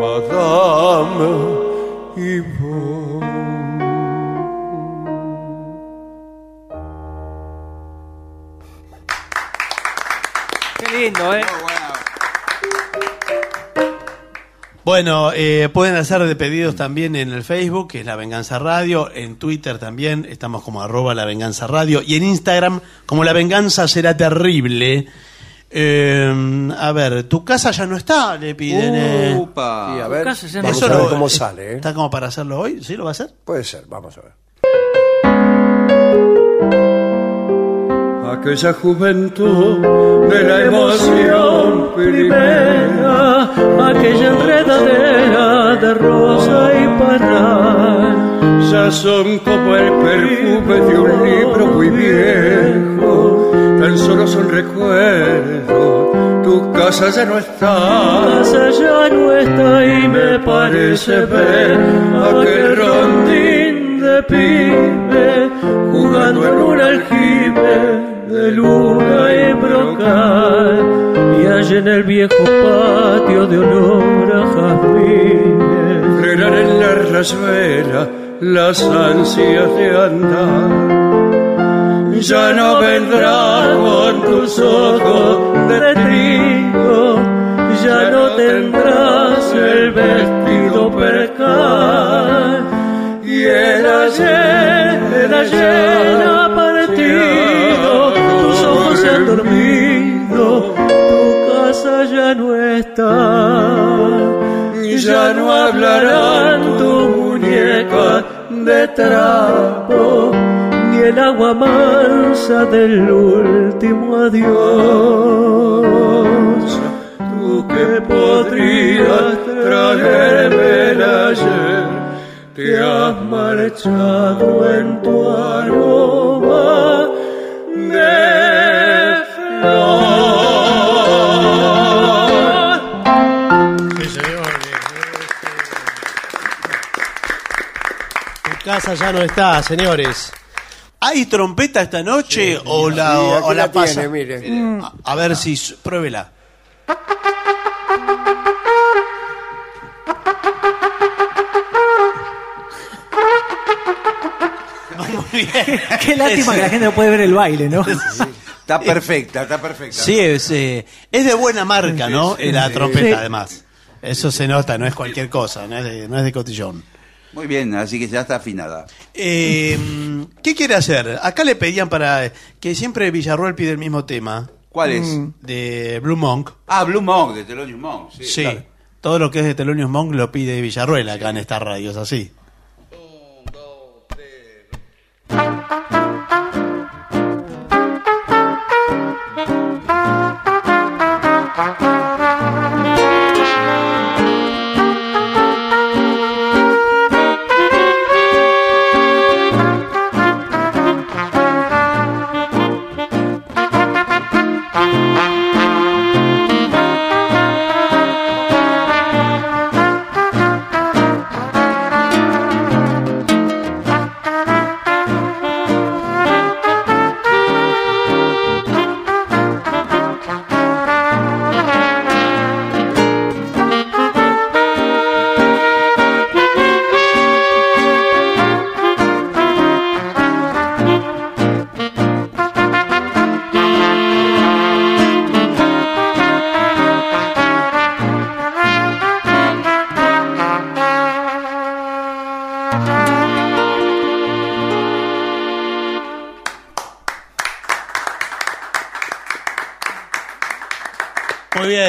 Madame lindo, ¿eh? Bueno, eh, pueden hacer de pedidos también en el Facebook, que es La Venganza Radio, en Twitter también, estamos como arroba La Venganza Radio, y en Instagram como La Venganza será terrible. Eh, a ver, tu casa ya no está, le piden. eh. Upa. Y a ver, Casi se me vamos Eso a ver lo- cómo sale. ¿eh? ¿Está como para hacerlo hoy? ¿Sí lo va a hacer? Puede ser, vamos a ver. Aquella juventud de la emoción primera, aquella enredadera de rosa y parral. ya son como el perfume de un libro muy viejo, tan solo son recuerdos, tu casa ya no está. casa ya no está y me parece ver aquel rondín de pibe jugando en un aljibe de luna y brocal y allá en el viejo patio de olor a jazmines frenar en la rasuela las ansias de andar. Ya no vendrá con tus ojos de trigo, ya no tendrás el vestido percal. Y el ayer, el ayer tus ojos se han dormido, tu casa ya no está. Ya no hablarán tu muñeca de trapo, ni el agua mansa del último adiós. Tú que podrías traerme el ayer, te has marchado en tu aroma Ya no está, señores. ¿Hay trompeta esta noche o la, Sí, o aquí la la pasa? tiene, mire. A, a ver si su- pruébela. Muy bien. Qué lástima que la gente no puede ver el baile, ¿no? Está perfecta, está perfecta. Sí, es, eh, es de buena marca, ¿no? Eh, La trompeta, Sí. además. Eso se nota, no es cualquier cosa, no es de, no es de cotillón. Muy bien, así que ya está afinada. Eh, ¿Qué quiere hacer? Acá le pedían para que siempre Villarroel pide el mismo tema. ¿Cuál es? Mm, De Blue Monk. Ah, Blue Monk, de Thelonious Monk. Sí, Sí. claro. Todo lo que es de Thelonious Monk lo pide Villarroel acá en esta radio, es así. Muy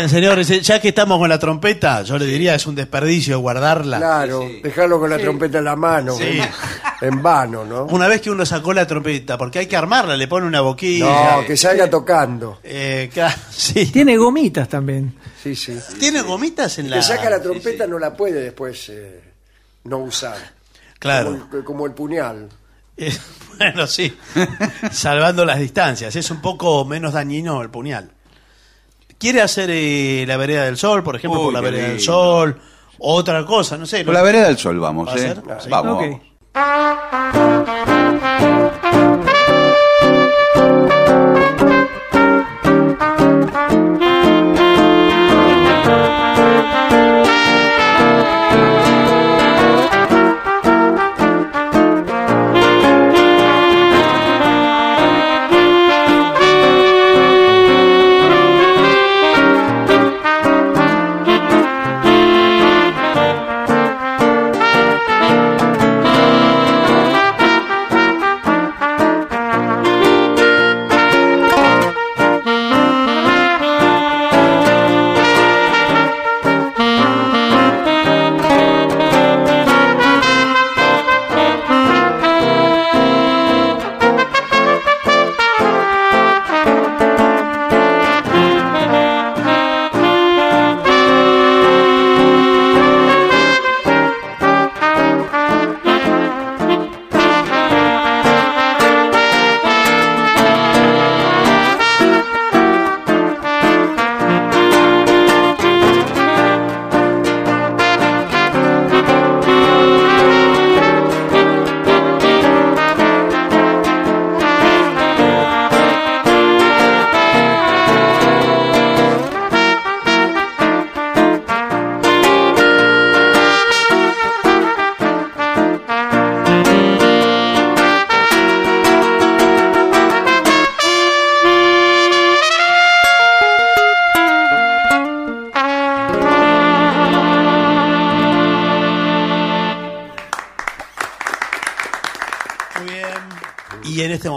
bien, señores, eh, ya que estamos con la trompeta, yo le diría es un desperdicio guardarla. Claro, dejarlo con la trompeta en la mano. Sí. En vano, ¿no? Una vez que uno sacó la trompeta, porque hay que armarla, le pone una boquilla. No, que salga tocando. Eh, *laughs* claro. Tiene gomitas también. Sí, sí. ¿Tiene gomitas en la...? Que saca la trompeta no la puede después eh, no usar. Claro. Como el, como el puñal. Eh, *laughs* bueno, sí. Salvando las distancias. Es un poco menos dañino el puñal. ¿Quiere hacer eh, la vereda del sol, por ejemplo, Uy, por la qué vereda del lindo. sol? Otra cosa, no sé. Por la vereda del sol vamos, ¿Va a ¿eh? ser? Sí. Vamos, Ok. vamos.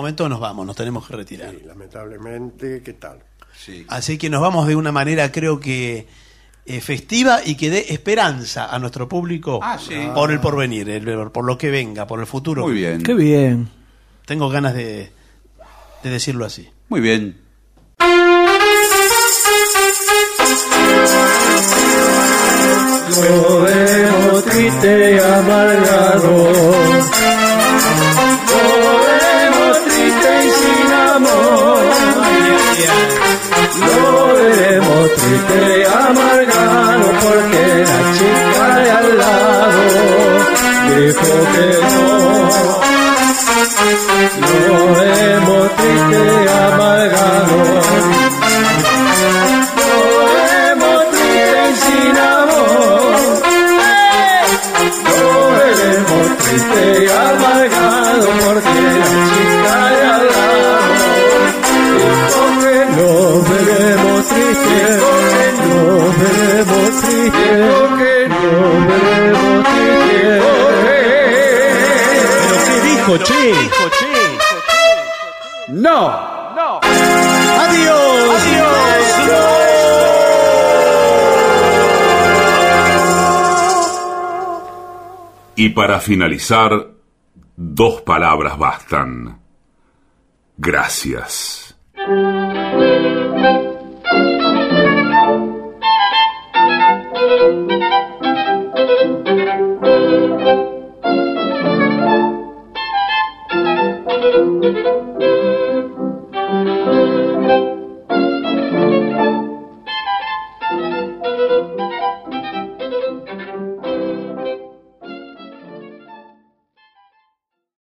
Momento nos vamos, nos tenemos que retirar. Sí, lamentablemente, ¿qué tal? Sí. Así que nos vamos de una manera, creo que eh, festiva y que dé esperanza a nuestro público Ah, sí. por el porvenir, el- por lo que venga, por el futuro. Muy bien. Qué bien. Tengo ganas de, de decirlo así. Muy bien. Lo vemos triste y amargado. Y amargado porque la chica de al lado dijo que no. Lo vemos triste amargado. Che? No. ¡Adiós! Y para finalizar, dos palabras bastan. Gracias.